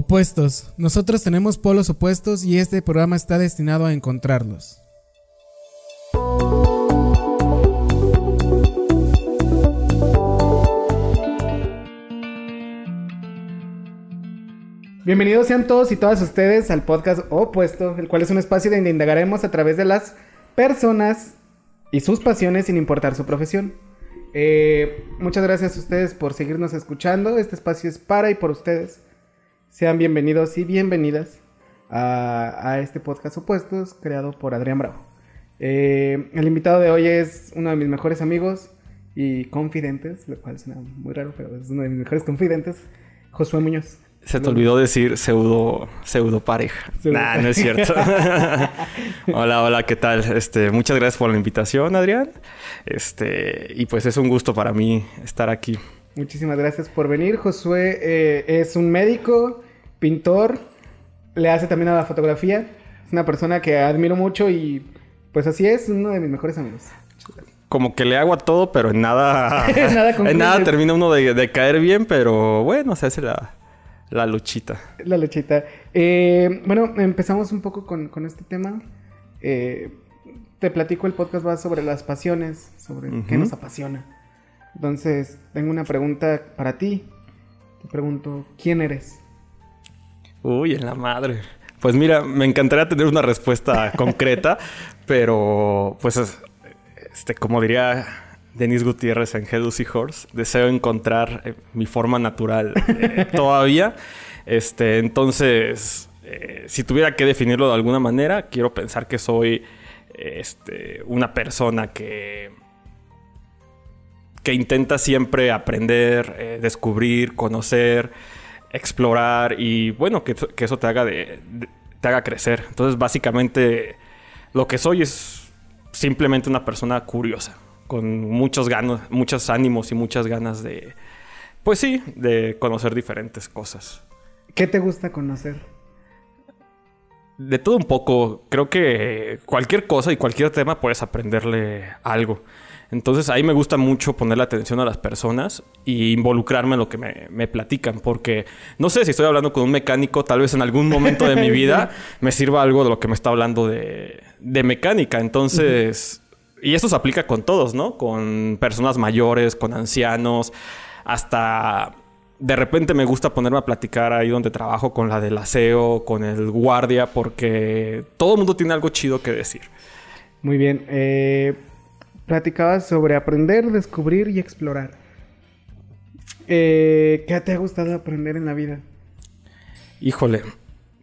Opuestos. Nosotros tenemos polos opuestos y este programa está destinado a encontrarlos. Bienvenidos sean todos y todas ustedes al podcast Opuesto, el cual es un espacio donde indagaremos a través de las personas y sus pasiones sin importar su profesión. Eh, muchas gracias a ustedes por seguirnos escuchando. Este espacio es para y por ustedes. Sean bienvenidos y bienvenidas a, a este podcast Opuestos creado por Adrián Bravo. Eh, el invitado de hoy es uno de mis mejores amigos y confidentes, lo cual suena muy raro, pero es uno de mis mejores confidentes, Josué Muñoz. Se te olvidó decir pseudo, pseudo pareja. Pseudo nah, no es cierto. hola, hola, ¿qué tal? Este, muchas gracias por la invitación, Adrián. Este, y pues es un gusto para mí estar aquí. Muchísimas gracias por venir. Josué eh, es un médico, pintor, le hace también a la fotografía. Es una persona que admiro mucho y pues así es, uno de mis mejores amigos. Como que le hago a todo, pero en nada. Nada en nada termina uno de, de caer bien, pero bueno, se hace la, la luchita. La lechita. Eh, bueno, empezamos un poco con, con este tema. Eh, te platico, el podcast va sobre las pasiones, sobre qué nos apasiona. Entonces, tengo una pregunta para ti. Te pregunto, ¿quién eres? Uy, en la madre. Pues mira, me encantaría tener una respuesta concreta, pero pues es- este, como diría Denis Gutiérrez en Head Horse, deseo encontrar eh, mi forma natural eh, todavía. Este, entonces, eh, si tuviera que definirlo de alguna manera, quiero pensar que soy este, una persona que que intenta siempre aprender, descubrir, conocer, explorar y bueno, que, que eso te haga, de, de- te haga crecer. Entonces, básicamente, lo que soy es simplemente una persona curiosa, con muchos ganos, muchos ánimos y muchas ganas de, pues sí, de conocer diferentes cosas. ¿Qué te gusta conocer? De todo un poco, creo que cualquier cosa y cualquier tema puedes aprenderle algo. Entonces ahí me gusta mucho ponerle atención a las personas y involucrarme en lo que me, me platican, porque no sé si estoy hablando con un mecánico, tal vez en algún momento de mi vida me sirva algo de lo que me está hablando de, de mecánica. Entonces, y eso se aplica con todos, ¿no? Con personas mayores, con ancianos, hasta de repente me gusta ponerme a platicar ahí donde trabajo con la del aseo, con el guardia, porque todo el mundo tiene algo chido que decir. Muy bien. Eh, platicabas sobre aprender, descubrir y explorar. Eh, ¿Qué te ha gustado aprender en la vida? Híjole,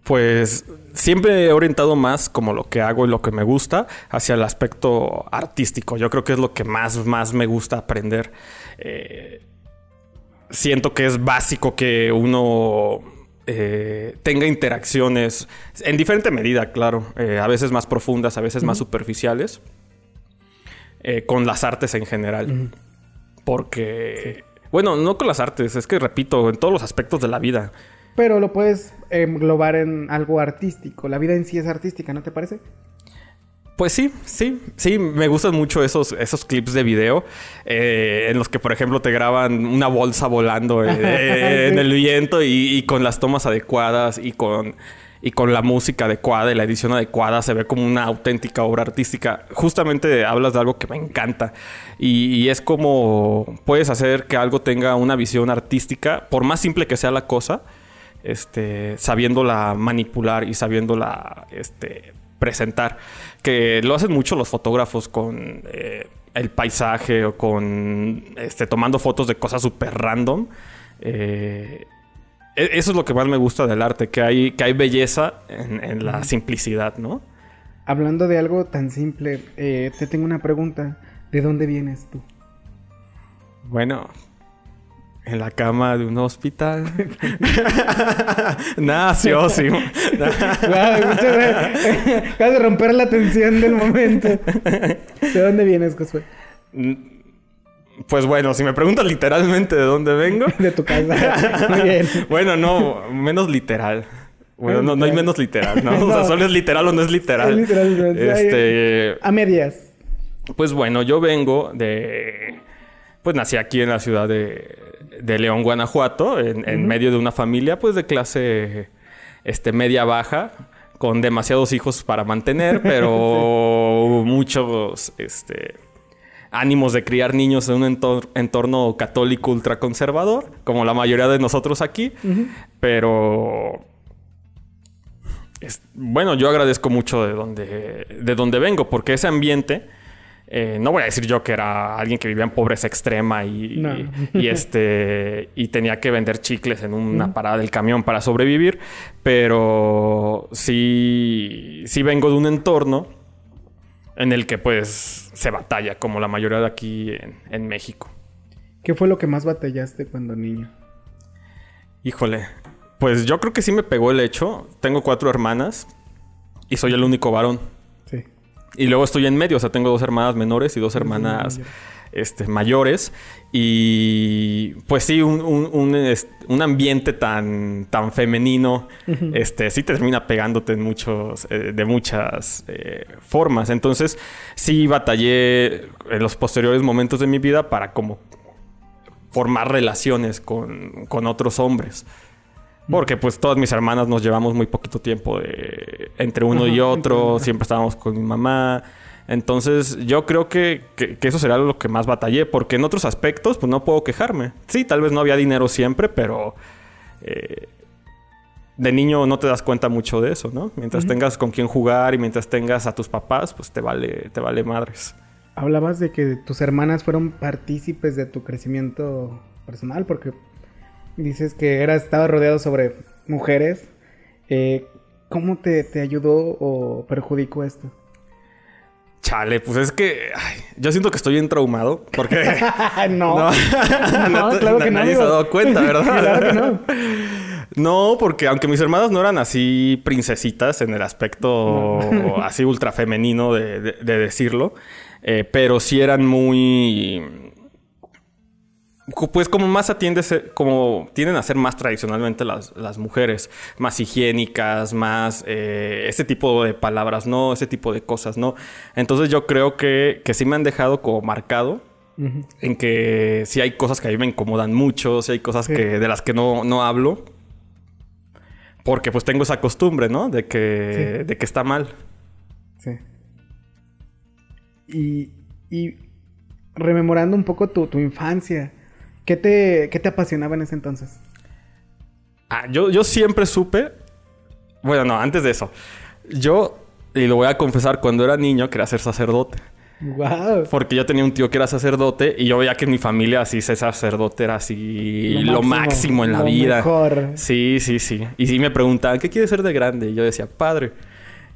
pues siempre he orientado más como lo que hago y lo que me gusta hacia el aspecto artístico. Yo creo que es lo que más, más me gusta aprender. Eh, siento que es básico que uno eh, tenga interacciones en diferente medida, claro. Eh, a veces más profundas, a veces más superficiales. Eh, con las artes en general. Porque... Bueno, no con las artes, es que repito, en todos los aspectos de la vida. Pero lo puedes englobar en algo artístico. La vida en sí es artística, ¿no te parece? Pues sí, sí, sí, me gustan mucho esos, esos clips de video eh, en los que, por ejemplo, te graban una bolsa volando eh, en el viento y, y con las tomas adecuadas y con, y con la música adecuada y la edición adecuada se ve como una auténtica obra artística. Justamente hablas de algo que me encanta y, es como puedes hacer que algo tenga una visión artística, por más simple que sea la cosa, este, sabiéndola manipular y sabiéndola este, presentar. Que lo hacen mucho los fotógrafos con eh, el paisaje o con este, tomando fotos de cosas súper random. Eh, eso es lo que más me gusta del arte, que hay, que hay belleza en, en la simplicidad, ¿no? Hablando de algo tan simple, eh, te tengo una pregunta. ¿De dónde vienes tú? Bueno, en la cama de un hospital. Nació, sí. Gracias. Acabas de romper la tensión del momento. ¿De dónde vienes, Josué? Pues bueno, si me preguntas literalmente de dónde vengo. De tu casa. Muy bien. Bueno, no, menos literal. Bueno, no, no hay Menos literal, ¿no? O sea, No. solo es literal o no es literal. Es literal, literal. Este, A medias. pues bueno, yo vengo de, pues nací aquí en la ciudad de, de León, Guanajuato, en, medio de una familia pues de clase este, media baja, con demasiados hijos para mantener, pero muchos este, ánimos de criar niños en un entorno católico ultraconservador, como la mayoría de nosotros aquí, pero bueno, yo agradezco mucho de donde, de donde vengo, porque ese ambiente eh, no voy a decir yo que era alguien que vivía en pobreza extrema y, este y tenía que vender chicles en una parada del camión para sobrevivir, pero sí, sí vengo de un entorno en el que pues se batalla, como la mayoría de aquí en, en México. ¿Qué fue lo que más batallaste cuando niño? Híjole, pues yo creo que sí me pegó el hecho. Tengo cuatro hermanas y soy el único varón. Y luego estoy en medio, o sea, tengo dos hermanas menores y dos hermanas este, mayores. Y pues sí, un, un, ambiente tan, tan femenino, este, sí termina pegándote en muchos, eh, de muchas eh, formas. Entonces, sí batallé en los posteriores momentos de mi vida para como formar relaciones con, con otros hombres. Porque pues todas mis hermanas nos llevamos muy poquito tiempo de, entre uno y otro, siempre estábamos con mi mamá. Entonces yo creo que, eso será lo que más batallé, porque en otros aspectos pues no puedo quejarme. Sí, tal vez no había dinero siempre, pero eh, de niño no te das cuenta mucho de eso, ¿no? Mientras tengas con quién jugar y mientras tengas a tus papás, pues te vale, te vale madres. Hablabas de que tus hermanas fueron partícipes de tu crecimiento personal, porque dices que era, estaba rodeado sobre mujeres. Eh, ¿Cómo te, ayudó o perjudicó esto? Chale, pues es que yo siento que estoy bien traumado porque no. No, claro que nadie se ha dado cuenta, ¿verdad? claro que no. No, porque aunque mis hermanas no eran así princesitas en el aspecto así ultra femenino de, decirlo, eh, pero sí eran muy pues como más atiende, como tienden a ser más tradicionalmente las, mujeres, más higiénicas, más eh, ese tipo de palabras, no, ese tipo de cosas, no. Entonces yo creo que, que sí me han dejado como marcado en que sí hay cosas que a mí me incomodan mucho, sí hay cosas que, de las que no, no hablo. Porque pues tengo esa costumbre, ¿no? De que, de que está mal. Sí. Y, y rememorando un poco tu, tu infancia, ¿Qué te, te apasionaba en ese entonces? Ah, yo, yo siempre supe. Bueno, no, antes de eso. Yo, y lo voy a confesar, cuando era niño quería ser sacerdote. Wow. Porque yo tenía un tío que era sacerdote y yo veía que en mi familia así ser sacerdote era así lo, máximo, en la vida. Mejor. Sí, sí, sí. Y sí me preguntaban, ¿qué quieres ser de grande? Y yo decía, padre.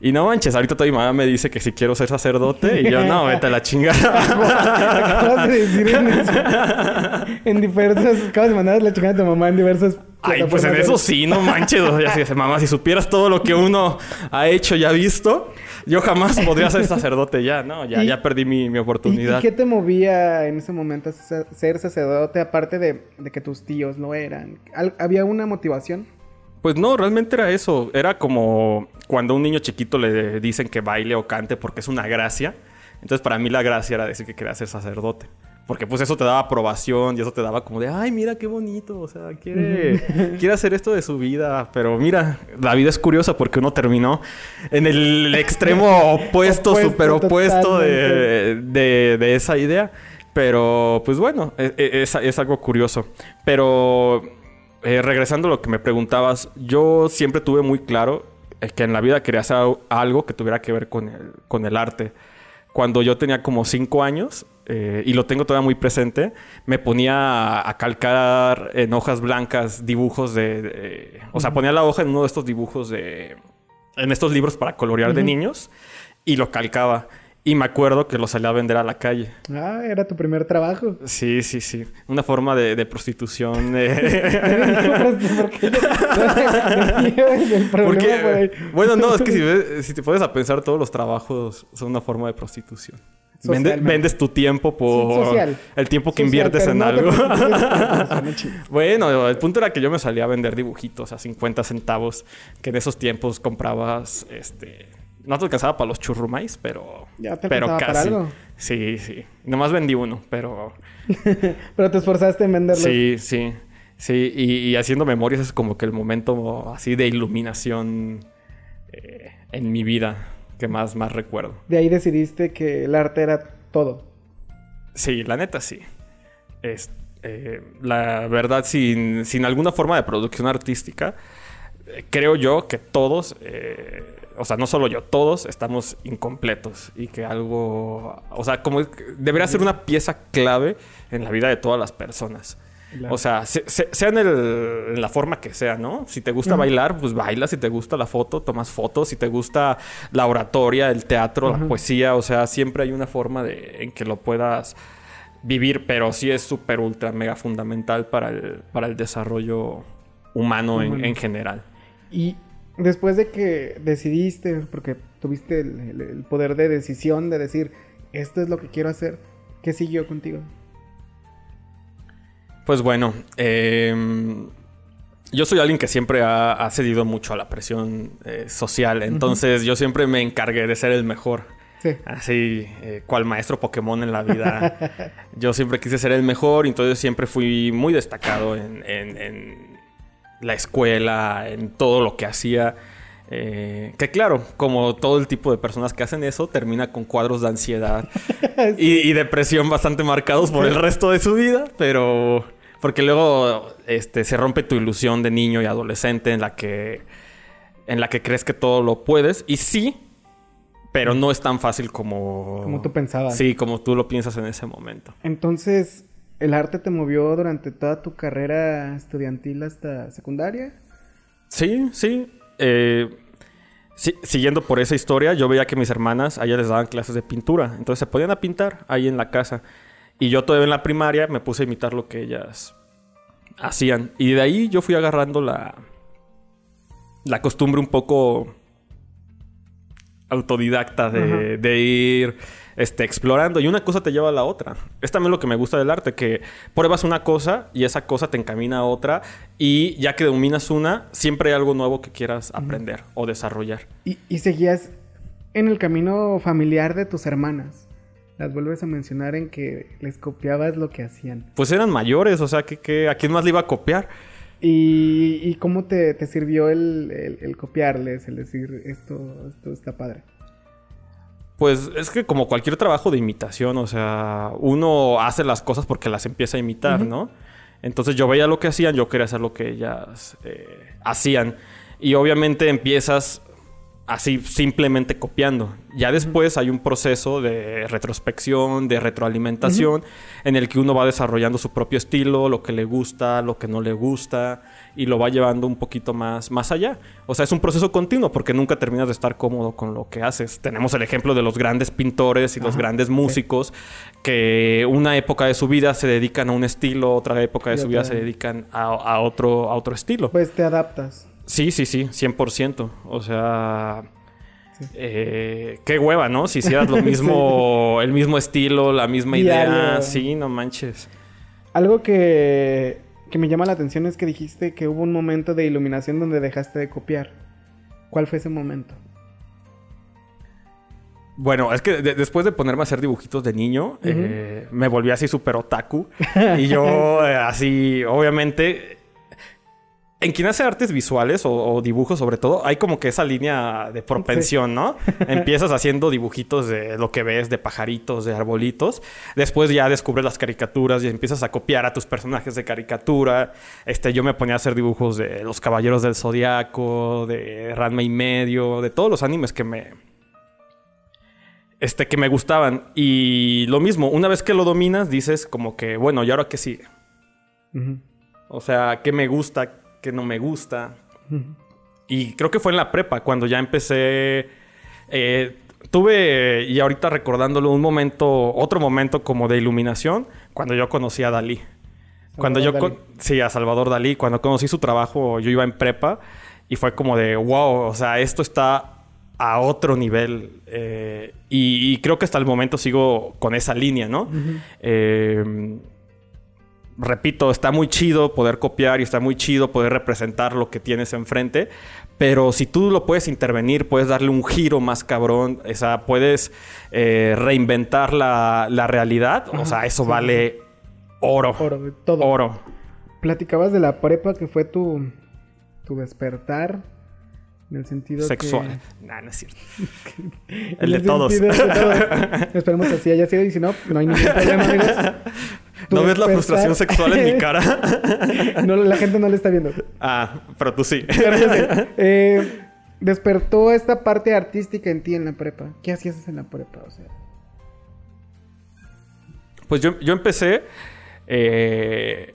Y no manches, ahorita toda mi mamá me dice que si quiero ser sacerdote y yo no, vete a la chingada. acabas de decir en, en diversas, acabas de mandar la chingada a tu mamá en diversas Ay, pues en eso sí, no manches. O sea, mamá, si supieras todo lo que uno ha hecho y ha visto, yo jamás podría ser sacerdote ya, ¿no? Ya, ya perdí mi, oportunidad. ¿Y, qué te movía en ese momento a ser sacerdote, aparte de, de que tus tíos no eran? ¿Había una motivación? Pues no, realmente era eso. Era como cuando a un niño chiquito le dicen que baile o cante porque es una gracia. Entonces para mí la gracia era decir que quería ser sacerdote. Porque pues eso te daba aprobación y eso te daba como de, ay, mira qué bonito, o sea, quiere, quiere hacer esto de su vida. Pero mira, la vida es curiosa porque uno terminó en el extremo opuesto, súper opuesto de, de, esa idea. Pero pues bueno, e, e, es, es algo curioso. Pero eh, regresando a lo que me preguntabas, yo siempre tuve muy claro eh, que en la vida quería hacer algo que tuviera que ver con el, con el arte. Cuando yo tenía como cinco años, eh, y lo tengo todavía muy presente, me ponía a, calcar en hojas blancas dibujos de... o sea, ponía la hoja en uno de estos dibujos de... En estos libros para colorear de niños y lo calcaba. Y me acuerdo que lo salía a vender a la calle. Ah, era tu primer trabajo. Sí, sí, sí. Una forma de, prostitución. Porque, bueno, no, es que si, te puedes a pensar, todos los trabajos son una forma de prostitución. vendes tu tiempo por el tiempo que inviertes en algo. bueno, el punto era que yo me salía a vender dibujitos a 50 centavos, que en esos tiempos comprabas este no te alcanzaba para los churrumais, pero. Ya te pero casi. Para algo. Sí, sí. Nomás vendí uno, pero... pero te esforzaste en venderlo. Sí, sí. Sí, y, haciendo memorias es como que el momento así de iluminación eh, en mi vida que más, más recuerdo. De ahí decidiste que el arte era todo. Sí, la neta sí. Es, eh, la verdad, sin, sin, alguna forma de producción artística, eh, creo yo que todos, o sea, no solo yo, todos estamos incompletos y que algo, o sea, como debería ser una pieza clave en la vida de todas las personas. O sea, sea en, la forma que sea, ¿no? Si te gusta bailar, pues baila. Si te gusta la foto, tomas fotos. Si te gusta la oratoria, el teatro, la poesía, o sea, siempre hay una forma de, en que lo puedas vivir, pero sí es súper, ultra, mega fundamental para el, para el desarrollo humano, En, general. Y después de que decidiste, porque tuviste el poder de decisión de decir, esto es lo que quiero hacer, ¿qué siguió contigo? Pues bueno, em, yo soy alguien que siempre ha, cedido mucho a la presión eh, social, entonces yo siempre me encargué de ser el mejor. Sí. Así, eh, cual maestro Pokémon en la vida. yo siempre quise ser el mejor, entonces siempre fui muy destacado en, la escuela, en todo lo que hacía. Eh, que claro, como todo el tipo de personas que hacen eso, termina con cuadros de ansiedad y, y, depresión bastante marcados por el resto de su vida, pero porque luego este, se rompe tu ilusión de niño y adolescente en la que. En la que crees que todo lo puedes. Y sí, pero no es tan fácil como. Como tú pensabas. Sí, como tú lo piensas en ese momento. Entonces, ¿el arte te movió durante toda tu carrera estudiantil hasta secundaria? Sí, sí. Eh, siguiendo por esa historia, yo veía que mis hermanas, a ellas les daban clases de pintura. Entonces se podían a pintar ahí en la casa. Y yo todavía en la primaria me puse a imitar lo que ellas hacían. Y de ahí yo fui agarrando la, la costumbre un poco autodidacta de, ir este, explorando. Y una cosa te lleva a la otra. Es también lo que me gusta del arte, que pruebas una cosa y esa cosa te encamina a otra. Y ya que dominas una, siempre hay algo nuevo que quieras aprender o desarrollar. ¿Y, y seguías en el camino familiar de tus hermanas las vuelves a mencionar en que les copiabas lo que hacían. Pues eran mayores, o sea, que, ¿a quién más le iba a copiar? ¿Y, cómo te, sirvió el, copiarles, el decir esto, esto está padre? Pues es que como cualquier trabajo de imitación, o sea, uno hace las cosas porque las empieza a imitar, ¿no? Entonces yo veía lo que hacían, yo quería hacer lo que ellas eh, hacían. Y obviamente empiezas así simplemente copiando. Ya después hay un proceso de retrospección, de retroalimentación, en el que uno va desarrollando su propio estilo, lo que le gusta, lo que no le gusta, y lo va llevando un poquito más, más allá. O sea, es un proceso continuo porque nunca terminas de estar cómodo con lo que haces. Tenemos el ejemplo de los grandes pintores y los grandes músicos que una época de su vida se dedican a un estilo, otra época de su vida se dedican a, otro, a otro estilo. Pues te adaptas. Sí, sí, sí, 100%. O sea, eh, qué hueva, ¿no? Si hicieras lo mismo, el mismo estilo, la misma idea. Sí, no manches. Algo que, que me llama la atención es que dijiste que hubo un momento de iluminación donde dejaste de copiar. ¿Cuál fue ese momento? Bueno, es que después de ponerme a hacer dibujitos de niño, eh, me volví así súper otaku. y yo, eh, así, obviamente, en quien hace artes visuales o, dibujos sobre todo, hay como que esa línea de propensión, ¿no? Empiezas haciendo dibujitos de lo que ves, de pajaritos, de arbolitos. Después ya descubres las caricaturas y empiezas a copiar a tus personajes de caricatura. Este, yo me ponía a hacer dibujos de los Caballeros del Zodiaco, de Ranma y medio, de todos los animes que me... Este, que me gustaban. Y lo mismo, una vez que lo dominas, dices como que, bueno, ¿y ahora qué sigue? O sea, ¿qué me gusta? Que no me gusta. Y creo que fue en la prepa cuando ya empecé. Eh, tuve, y ahorita recordándolo, un momento, otro momento como de iluminación, cuando yo conocí a Dalí. cuando yo, sí, a Salvador Dalí, cuando conocí su trabajo, yo iba en prepa y fue como de, wow, o sea, esto está a otro nivel. Eh, y, creo que hasta el momento sigo con esa línea, ¿no? Repito, está muy chido poder copiar y está muy chido poder representar lo que tienes enfrente, pero si tú lo puedes intervenir, puedes darle un giro más cabrón, o sea, puedes eh, reinventar la, la realidad, o sea, eso vale oro. Oro, todo. Oro. Platicabas de la prepa que fue tu, tu despertar. En el sentido Sexual. que... Nah, no es cierto. En El de todos. de todos. Esperemos así haya sido y si no, no hay ningún problema, amigos. ¿No ves la frustración sexual en mi cara? no, la gente no le está viendo. ah, pero tú sí. Pero yo sé. Eh, despertó esta parte artística en ti en la prepa. ¿Qué hacías en la prepa? O sea, Pues yo, yo empecé. eh,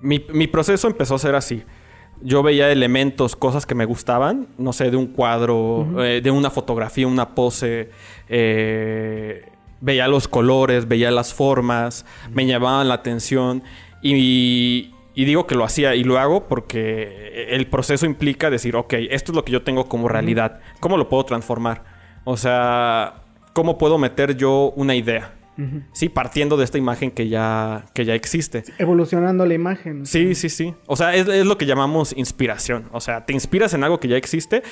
mi, mi proceso empezó a ser así. Yo veía elementos, cosas que me gustaban, no sé, de un cuadro, eh, de una fotografía, una pose. eh, veía los colores, veía las formas, me llamaban la atención. Y, y digo que lo hacía y lo hago porque el proceso implica decir, ok, esto es lo que yo tengo como realidad. ¿Cómo lo puedo transformar? O sea, ¿cómo puedo meter yo una idea? Sí, partiendo de esta imagen que ya, que ya existe. evolucionando la imagen. Sí, sí, sí. O sea, es, es lo que llamamos inspiración. O sea, te inspiras en algo que ya existe.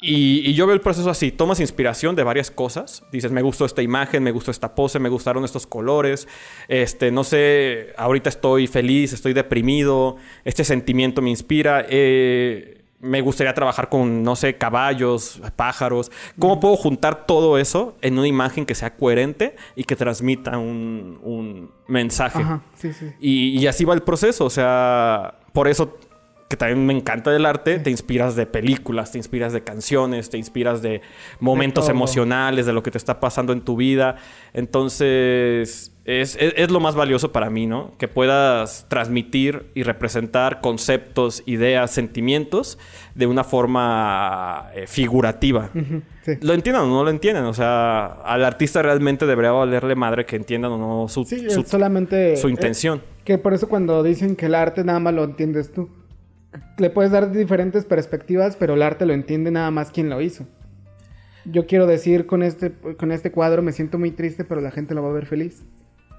Y, y yo veo el proceso así. Tomas inspiración de varias cosas. Dices, me gustó esta imagen, me gustó esta pose, me gustaron estos colores. Este, no sé, ahorita estoy feliz, estoy deprimido. Este sentimiento me inspira. Eh, me gustaría trabajar con, no sé, caballos, pájaros. ¿Cómo puedo juntar todo eso en una imagen que sea coherente y que transmita un, un mensaje? Ajá, sí, sí. Y, y así va el proceso, o sea, por eso que también me encanta el arte, te inspiras de películas, te inspiras de canciones, te inspiras de momentos emocionales, de lo que te está pasando en tu vida. Entonces, es, es- es lo más valioso para mí, ¿no? Que puedas transmitir y representar conceptos, ideas, sentimientos de una forma eh, figurativa. Sí. Lo entiendan o no lo entiendan, o sea, al artista realmente debería valerle madre que entiendan o no su, Sí, su- es solamente... su eh, intención. que por eso cuando dicen que el arte nada más lo entiendes tú. Le puedes dar diferentes perspectivas, pero el arte lo entiende nada más quien lo hizo. Yo quiero decir con este, con este cuadro me siento muy triste, pero la gente lo va a ver feliz.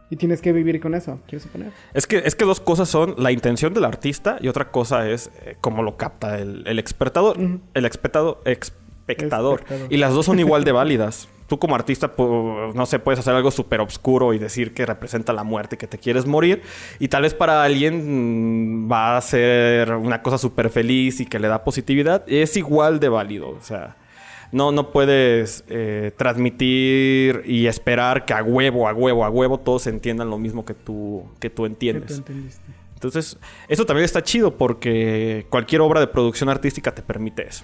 Y tienes que vivir con eso, quiero suponer. Es que, es que dos cosas son la intención del artista y otra cosa es eh, cómo lo capta el, el espectador. Ujú. El espectador. Espectador. Y las dos son igual de válidas. Tú como artista, pu- no sé, puedes hacer algo súper obscuro y decir que representa la muerte, que te quieres morir. Y tal vez para alguien mm, va a ser una cosa súper feliz y que le da positividad. Es igual de válido. O sea, no, no puedes eh, transmitir y esperar que a huevo, a huevo, a huevo todos entiendan lo mismo que tú, que tú ¿Qué entiendes. Entonces, eso también está chido porque cualquier obra de producción artística te permite eso.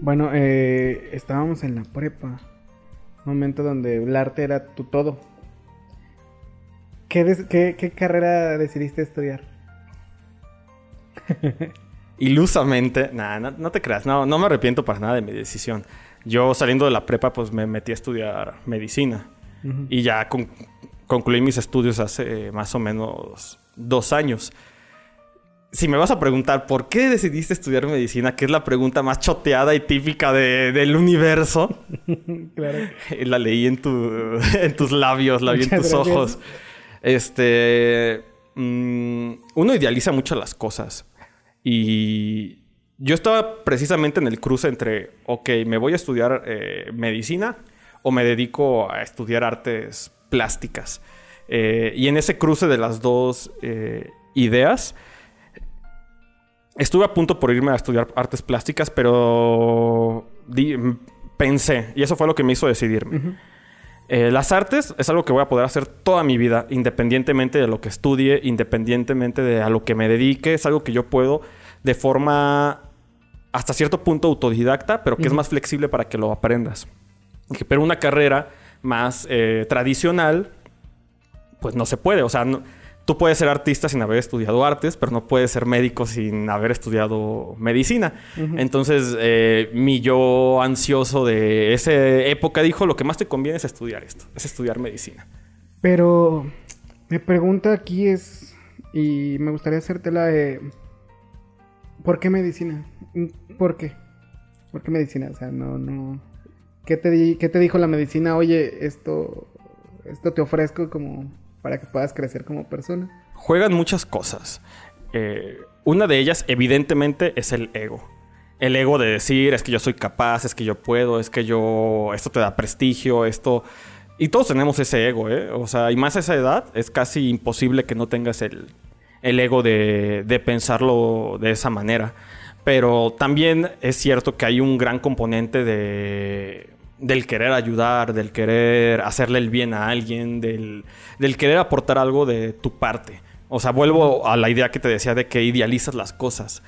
Bueno, eh, estábamos en la prepa. Momento donde el arte era tu todo. ¿Qué, des- qué- qué carrera decidiste estudiar? Ilusamente, nada, no, no te creas, no, no me arrepiento para nada de mi decisión. Yo saliendo de la prepa, pues me metí a estudiar medicina y ya con- concluí mis estudios hace más o menos dos años. Si me vas a preguntar por qué decidiste estudiar medicina, que es la pregunta más choteada y típica de- del universo, claro. La leí en, tu, en tus labios, la vi en tus gracias. ojos. Este. mm, uno idealiza mucho las cosas. Y yo estaba precisamente en el cruce entre, ok, me voy a estudiar eh, medicina o me dedico a estudiar artes plásticas. Eh, y en ese cruce de las dos eh, ideas, estuve a punto por irme a estudiar artes plásticas, pero di- pensé, y eso fue lo que me hizo decidirme. Eh, las artes es algo que voy a poder hacer toda mi vida, independientemente de lo que estudie, independientemente de a lo que me dedique. Es algo que yo puedo de forma hasta cierto punto autodidacta, pero que es más flexible para que lo aprendas. Pero una carrera más eh, tradicional, pues no se puede. O sea, no- tú puedes ser artista sin haber estudiado artes, pero no puedes ser médico sin haber estudiado medicina. Entonces, eh, mi yo ansioso de esa época dijo, lo que más te conviene es estudiar esto, es estudiar medicina. Pero mi pregunta aquí es, y me gustaría hacértela de, ¿por qué medicina? ¿Por qué? ¿Por qué medicina? O sea, no, no... ¿Qué te, di- qué te dijo la medicina? Oye, esto, esto te ofrezco como para que puedas crecer como persona? Juegan muchas cosas. Eh, una de ellas, evidentemente, es el ego. El ego de decir, es que yo soy capaz, es que yo puedo, es que yo... Esto te da prestigio, esto... Y todos tenemos ese ego, ¿eh? O sea, y más a esa edad, es casi imposible que no tengas el, el ego de, de pensarlo de esa manera. Pero también es cierto que hay un gran componente de, del querer ayudar, del querer hacerle el bien a alguien, del, del querer aportar algo de tu parte. O sea, vuelvo a la idea que te decía de que idealizas las cosas.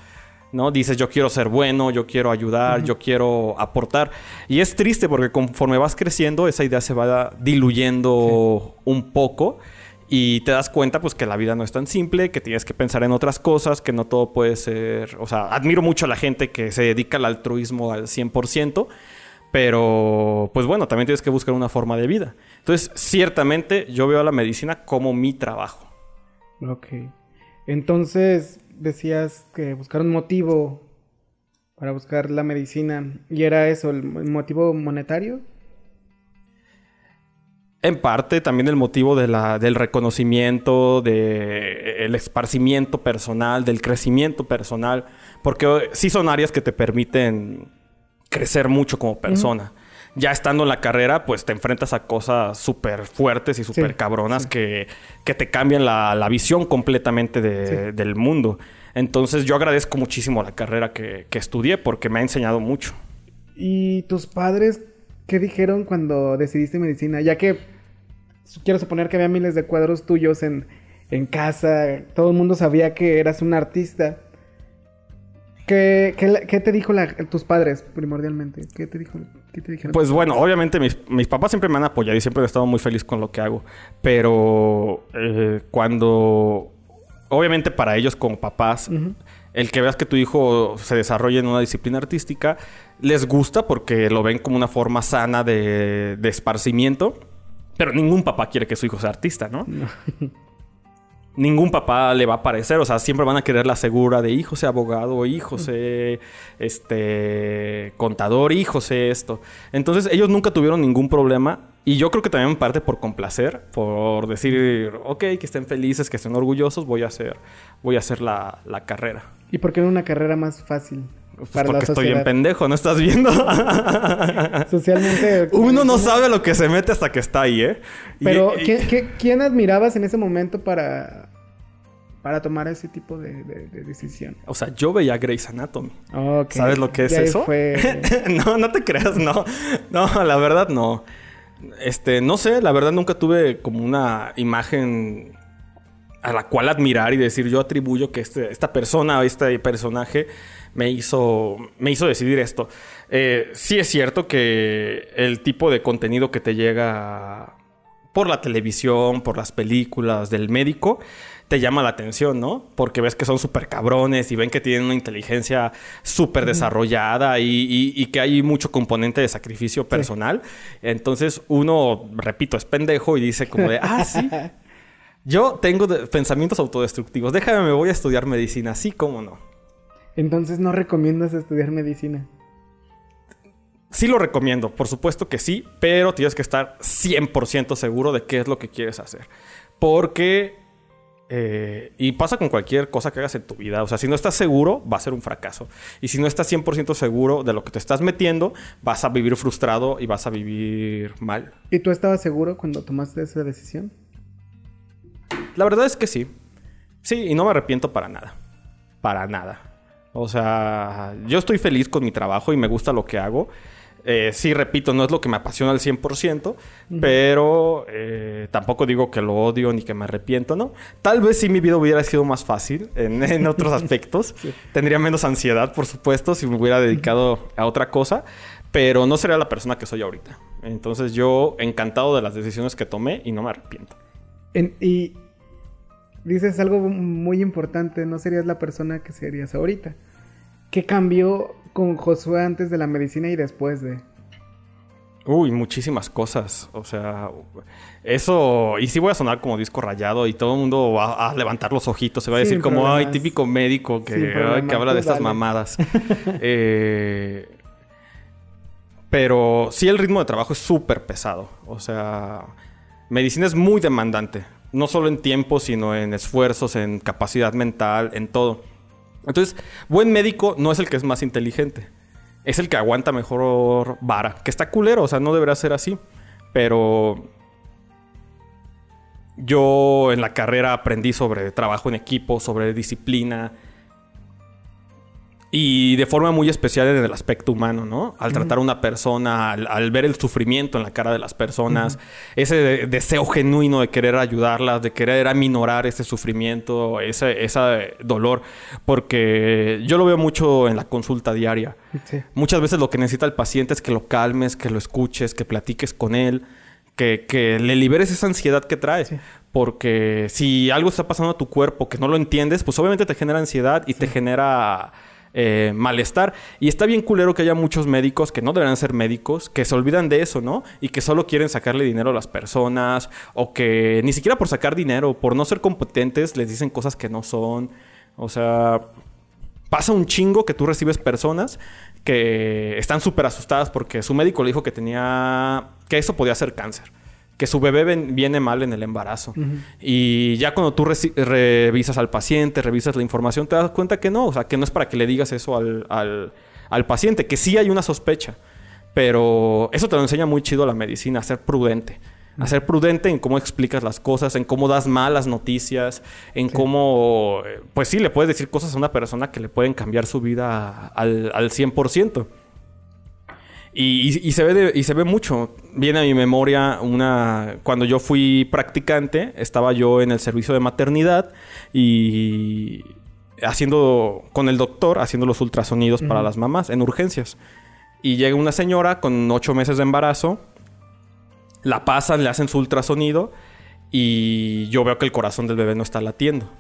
¿no? Dices, yo quiero ser bueno, yo quiero ayudar, yo quiero aportar. Y es triste porque conforme vas creciendo, esa idea se va diluyendo un poco y te das cuenta pues que la vida no es tan simple, que tienes que pensar en otras cosas, que no todo puede ser, o sea, admiro mucho a la gente que se dedica al altruismo al 100%, pero pues bueno, también tienes que buscar una forma de vida. Entonces, ciertamente yo veo a la medicina como mi trabajo. Ok. Entonces, decías que buscar un motivo para buscar la medicina. ¿Y era eso, el motivo monetario? En parte también el motivo de la, del reconocimiento, del esparcimiento personal, del crecimiento personal, porque sí son áreas que te permiten crecer mucho como persona. Ya estando en la carrera, pues te enfrentas a cosas súper fuertes y súper cabronas Que, que, te cambian la, la visión completamente de, del mundo. Entonces yo agradezco muchísimo la carrera que, que estudié porque me ha enseñado mucho. ¿Y tus padres qué dijeron cuando decidiste medicina? Ya que quiero suponer que había miles de cuadros tuyos en, en casa, todo el mundo sabía que eras un artista. ¿Qué, qué, qué te dijo tus padres primordialmente? ¿Qué te, dijo, qué te dijeron? Pues bueno, obviamente mis, mis, papás siempre me han apoyado y siempre he estado muy feliz con lo que hago. Pero eh, cuando obviamente para ellos como papás, el que veas que tu hijo se desarrolle en una disciplina artística, les gusta porque lo ven como una forma sana de, esparcimiento. Pero ningún papá quiere que su hijo sea artista, ¿no? ningún papá le va a parecer, o sea, siempre van a querer la segura de hijo sea abogado, hijo sea este contador, hijo sea esto. Entonces, ellos nunca tuvieron ningún problema y yo creo que también parte por complacer, por decir, ok, que estén felices, que estén orgullosos, voy a hacer, voy a hacer la, la carrera. ¿Y por qué no una carrera más fácil? Pues porque estoy en pendejo, ¿no estás viendo? Socialmente. Uno no sabe lo que se mete hasta que está ahí, ¿eh? Pero, ¿quién, admirabas en ese momento para, para tomar ese tipo de, decisión? O sea, yo veía Grey's Anatomy. ¿Sabes lo que es eso? no, no te creas, no. No, la verdad no. Este, no sé, la verdad nunca tuve como una imagen a la cual admirar y decir yo atribuyo que este, esta persona o este personaje me hizo, me hizo decidir esto. Eh, sí es cierto que el tipo de contenido que te llega por la televisión, por las películas del médico, te llama la atención, ¿no? Porque ves que son súper cabrones y ven que tienen una inteligencia súper desarrollada y, que hay mucho componente de sacrificio personal. Entonces uno, repito, es pendejo y dice como de, ah, sí. Yo tengo pensamientos autodestructivos. Déjame, me voy a estudiar medicina. Sí, cómo no. Entonces no recomiendas estudiar medicina. Sí lo recomiendo, por supuesto que sí, pero tienes que estar 100% seguro de qué es lo que quieres hacer. Porque eh, y pasa con cualquier cosa que hagas en tu vida. O sea, si no estás seguro, va a ser un fracaso. Y si no estás 100% seguro de lo que te estás metiendo, vas a vivir frustrado y vas a vivir mal. ¿Y tú estabas seguro cuando tomaste esa decisión? La verdad es que sí. Sí, y no me arrepiento para nada. Para nada. O sea, yo estoy feliz con mi trabajo y me gusta lo que hago. Eh, sí, repito, no es lo que me apasiona al 100%, pero eh, tampoco digo que lo odio ni que me arrepiento, ¿no? Tal vez si mi vida hubiera sido más fácil en, otros aspectos. Tendría menos ansiedad, por supuesto, si me hubiera dedicado a otra cosa, pero no sería la persona que soy ahorita. Entonces yo encantado de las decisiones que tomé y no me arrepiento. y dices algo muy importante, no serías la persona que serías ahorita. ¿Qué cambió con Josué antes de la medicina y después de? Uy, muchísimas cosas. O sea, eso. Y sí voy a sonar como disco rayado y todo el mundo va a levantar los ojitos. Se va a decir como, ay, típico médico que, que habla de estas mamadas. Eh, pero sí, el ritmo de trabajo es súper pesado. O sea, medicina es muy demandante No solo en tiempo, sino en esfuerzos, en capacidad mental, en todo. Entonces, buen médico no es el que es más inteligente. Es el que aguanta mejor vara. Que está culero, o sea, no debería ser así. Pero yo en la carrera aprendí sobre trabajo en equipo, sobre disciplina, y de forma muy especial en el aspecto humano, ¿no? Al tratar a una persona, al, ver el sufrimiento en la cara de las personas, ese deseo genuino de querer ayudarlas, de querer aminorar ese sufrimiento, ese, ese dolor, porque yo lo veo mucho en la consulta diaria. Muchas veces lo que necesita el paciente es que lo calmes, que lo escuches, que platiques con él. Que, que, le liberes esa ansiedad que trae. Porque si algo está pasando a tu cuerpo que no lo entiendes, pues obviamente te genera ansiedad y te genera eh, malestar. Y está bien culero que haya muchos médicos que no deberían ser médicos, que se olvidan de eso, ¿no? Y que solo quieren sacarle dinero a las personas, o que ni siquiera por sacar dinero, por no ser competentes, les dicen cosas que no son. O sea, pasa un chingo que tú recibes personas que están súper asustadas porque su médico le dijo que tenía, que eso podía ser cáncer que su bebé viene mal en el embarazo. Y ya cuando tú revisas al paciente, revisas la información, te das cuenta que no, o sea, que no es para que le digas eso al, al, paciente, que sí hay una sospecha. Pero eso te lo enseña muy chido la medicina, a ser prudente. A ser prudente en cómo explicas las cosas, en cómo das malas noticias, en cómo, pues sí, le puedes decir cosas a una persona que le pueden cambiar su vida al, al 100%. Y, se ve y se ve mucho. Viene a mi memoria una... Cuando yo fui practicante, estaba yo en el servicio de maternidad y haciendo con el doctor, haciendo los ultrasonidos para las mamás en urgencias. Y llega una señora con ocho meses de embarazo, la pasan, le hacen su ultrasonido y yo veo que el corazón del bebé no está latiendo.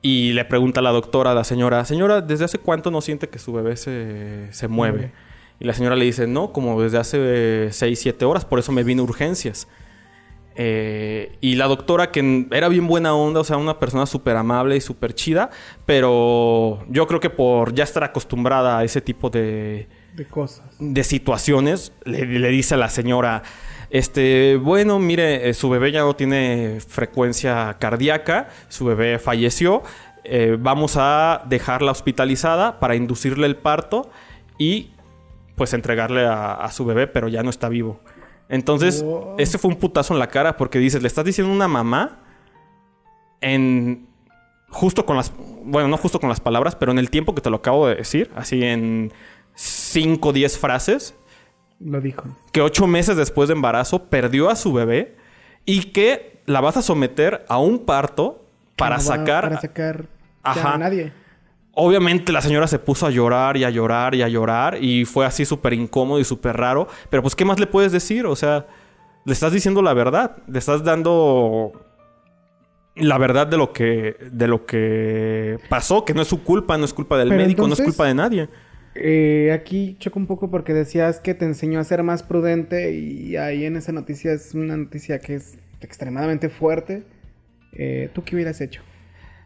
Y le pregunta a la doctora, a la señora, señora, ¿desde hace cuánto no siente que su bebé se, se mueve? Y la señora le dice, no, como desde hace 6, 7 horas, por eso me vine urgencias. Eh, y la doctora, que era bien buena onda, o sea, una persona súper amable y súper chida, pero yo creo que por ya estar acostumbrada a ese tipo de... De cosas. De situaciones, le, dice a la señora, este, bueno, mire, eh, su bebé ya no tiene frecuencia cardíaca, su bebé falleció, eh, vamos a dejarla hospitalizada para inducirle el parto y pues entregarle a, su bebé, pero ya no está vivo. Entonces, ese fue un putazo en la cara porque dices, le estás diciendo a una mamá en justo con las, bueno, no justo con las palabras, pero en el tiempo que te lo acabo de decir, así en 5 o 10 frases. Lo dijo. Que ocho meses después de embarazo perdió a su bebé y que la vas a someter a un parto para sacar... Para sacar a nadie. Obviamente la señora se puso a llorar y a llorar y a llorar y fue así súper incómodo y súper raro. Pero pues, ¿qué más le puedes decir? O sea, le estás diciendo la verdad. Le estás dando la verdad de lo que, de lo que pasó, que no es su culpa, no es culpa del médico, no es culpa de nadie. Eh, aquí choco un poco porque decías que te enseñó a ser más prudente y ahí en esa noticia es una noticia que es extremadamente fuerte. Eh, ¿Tú qué hubieras hecho?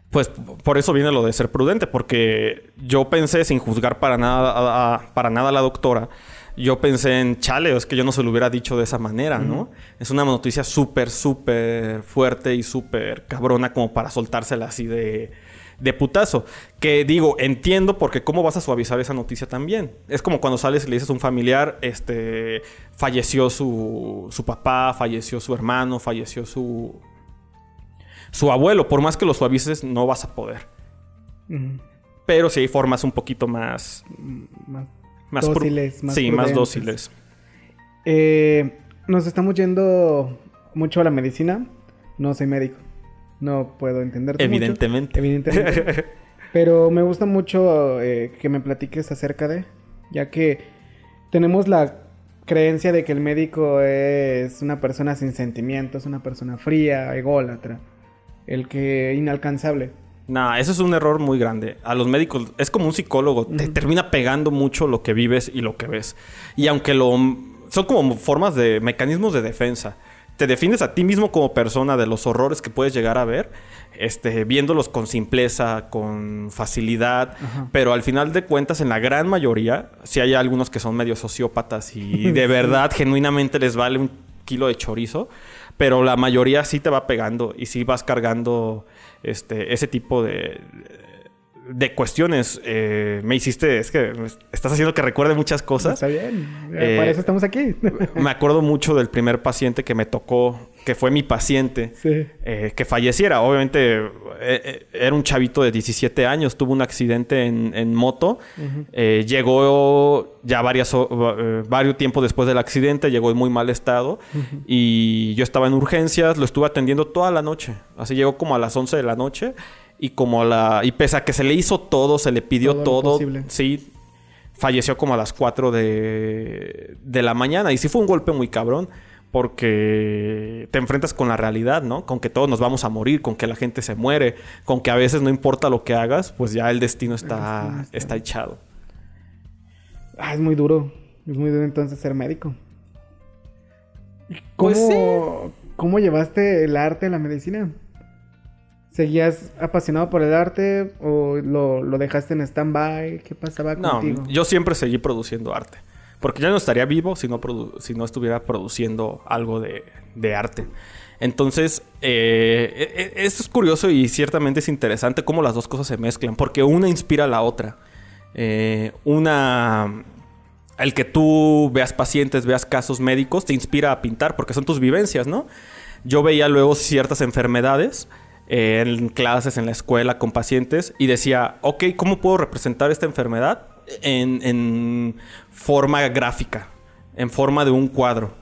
Pues por eso viene lo de ser prudente, porque yo pensé, sin juzgar para nada a, para nada a la doctora, yo pensé en chale, es que yo no se lo hubiera dicho de esa manera, ¿no? Es una noticia súper, súper fuerte y súper cabrona como para soltársela así de, de putazo. Que digo, entiendo porque cómo vas a suavizar esa noticia también. Es como cuando sales y le dices a un familiar, este, falleció su, su papá, falleció su hermano, falleció su, su abuelo. Por más que lo suavices, no vas a poder. Pero si hay formas un poquito más... Más, dóciles. Más sí, más dóciles. Eh, nos estamos yendo mucho a la medicina. No soy médico. No puedo entender. Evidentemente. Evidentemente. Pero me gusta mucho eh, que me platiques acerca de... Ya que tenemos la creencia de que el médico es una persona sin sentimientos, una persona fría, ególatra el que inalcanzable. Nah, eso es un error muy grande. A los médicos es como un psicólogo, te termina pegando mucho lo que vives y lo que ves. Y aunque lo son como formas de mecanismos de defensa. Te defiendes a ti mismo como persona de los horrores que puedes llegar a ver, este, viéndolos con simpleza, con facilidad, pero al final de cuentas, en la gran mayoría, si hay algunos que son medio sociópatas y de verdad, genuinamente les vale un kilo de chorizo, pero la mayoría sí te va pegando y sí vas cargando este, ese tipo de, de cuestiones. Eh, me hiciste, es que estás haciendo que recuerde muchas cosas. Está bien, eh, para eso estamos aquí. me acuerdo mucho del primer paciente que me tocó, que fue mi paciente, eh, que falleciera. Obviamente era un chavito de 17 años, tuvo un accidente en, moto, llegó ya varias, varios tiempos después del accidente, llegó en muy mal estado y yo estaba en urgencias, lo estuve atendiendo toda la noche. Así llegó como a las 11 de la noche y como la. Y pese a que se le hizo todo, se le pidió todo. sí. Falleció como a las 4 de, de la mañana. Y sí fue un golpe muy cabrón. Porque te enfrentas con la realidad, ¿no? Con que todos nos vamos a morir, con que la gente se muere, con que a veces no importa lo que hagas, pues ya el destino está, está. echado. Ah, es muy duro. Es muy duro entonces ser médico. ¿Cómo, pues ¿Cómo llevaste el arte a la medicina? ¿Seguías apasionado por el arte o lo, dejaste en stand-by? ¿Qué pasaba contigo? No, yo siempre seguí produciendo arte. Porque yo no estaría vivo si no, si no estuviera produciendo algo de, arte. Entonces, eh, e, e, esto es curioso y ciertamente es interesante cómo las dos cosas se mezclan, porque una inspira a la otra. Eh, una, el que tú veas pacientes, veas casos médicos, te inspira a pintar, porque son tus vivencias, ¿no? Yo veía luego ciertas enfermedades en clases, en la escuela, con pacientes, y decía, ok, ¿cómo puedo representar esta enfermedad en, forma gráfica? En forma de un cuadro.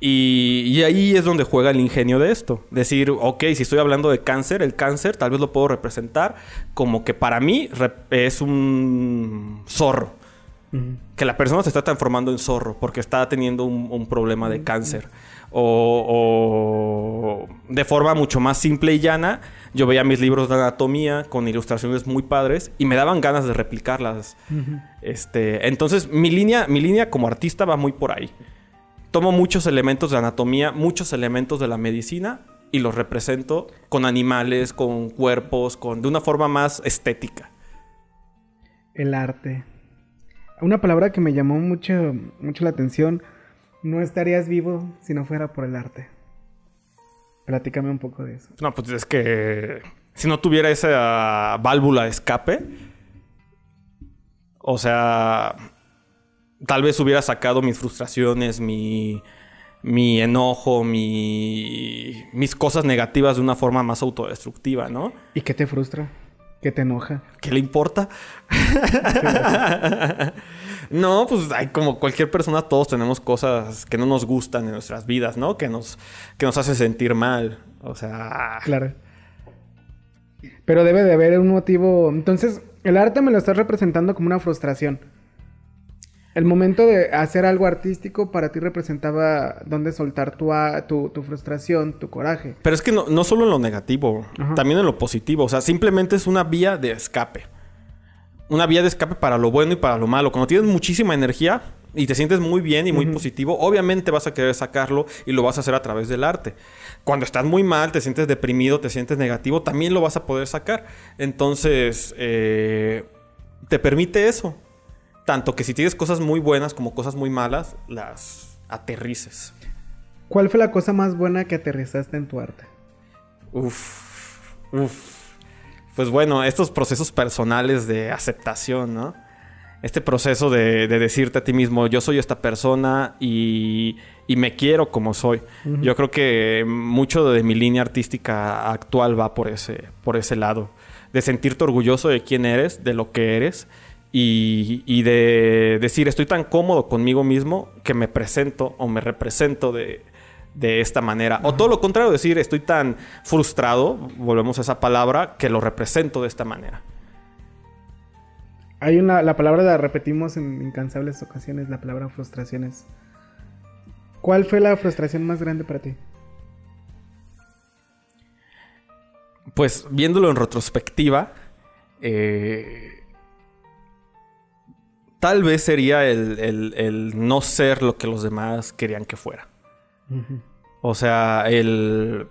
y, ahí es donde juega el ingenio de esto. Decir, ok, si estoy hablando de cáncer, el cáncer tal vez lo puedo representar como que para mí es un zorro. Que la persona se está transformando en zorro porque está teniendo un, problema de cáncer o, de forma mucho más simple y llana, yo veía mis libros de anatomía con ilustraciones muy padres y me daban ganas de replicarlas. este, entonces, mi línea, mi línea como artista va muy por ahí. Tomo muchos elementos de anatomía, muchos elementos de la medicina y los represento con animales, con cuerpos, con de una forma más estética. El arte. Una palabra que me llamó mucho, mucho la atención no estarías vivo si no fuera por el arte. Platícame un poco de eso. No, pues es que si no tuviera esa válvula de escape, o sea, tal vez hubiera sacado mis frustraciones, mi, mi enojo, mi, mis cosas negativas de una forma más autodestructiva, ¿no? ¿Y qué te frustra? ¿Qué te enoja? ¿Qué le importa? no, pues hay como cualquier persona, todos tenemos cosas que no nos gustan en nuestras vidas, ¿no? Que nos, que nos hace sentir mal. O sea. Claro. Pero debe de haber un motivo. Entonces, el arte me lo estás representando como una frustración. El momento de hacer algo artístico para ti representaba dónde soltar tu, tu, frustración, tu coraje. Pero es que no, no solo en lo negativo, también en lo positivo. O sea, simplemente es una vía de escape. Una vía de escape para lo bueno y para lo malo. Cuando tienes muchísima energía y te sientes muy bien y muy positivo, obviamente vas a querer sacarlo y lo vas a hacer a través del arte. Cuando estás muy mal, te sientes deprimido, te sientes negativo, también lo vas a poder sacar. Entonces, eh, te permite eso tanto que si tienes cosas muy buenas como cosas muy malas, las aterrices. ¿Cuál fue la cosa más buena que aterrizaste en tu arte? Uf, uf. Pues bueno, estos procesos personales de aceptación, ¿no? Este proceso de, decirte a ti mismo, yo soy esta persona y, me quiero como soy. Yo creo que mucho de mi línea artística actual va por ese, por ese lado. De sentirte orgulloso de quién eres, de lo que eres y, de decir, estoy tan cómodo conmigo mismo que me presento o me represento de, esta manera. O todo lo contrario, decir, estoy tan frustrado, volvemos a esa palabra, que lo represento de esta manera. Hay una, la palabra la repetimos en incansables ocasiones, la palabra frustraciones. ¿Cuál fue la frustración más grande para ti? Pues viéndolo en retrospectiva, eh, tal vez sería el, no ser lo que los demás querían que fuera. O sea, el...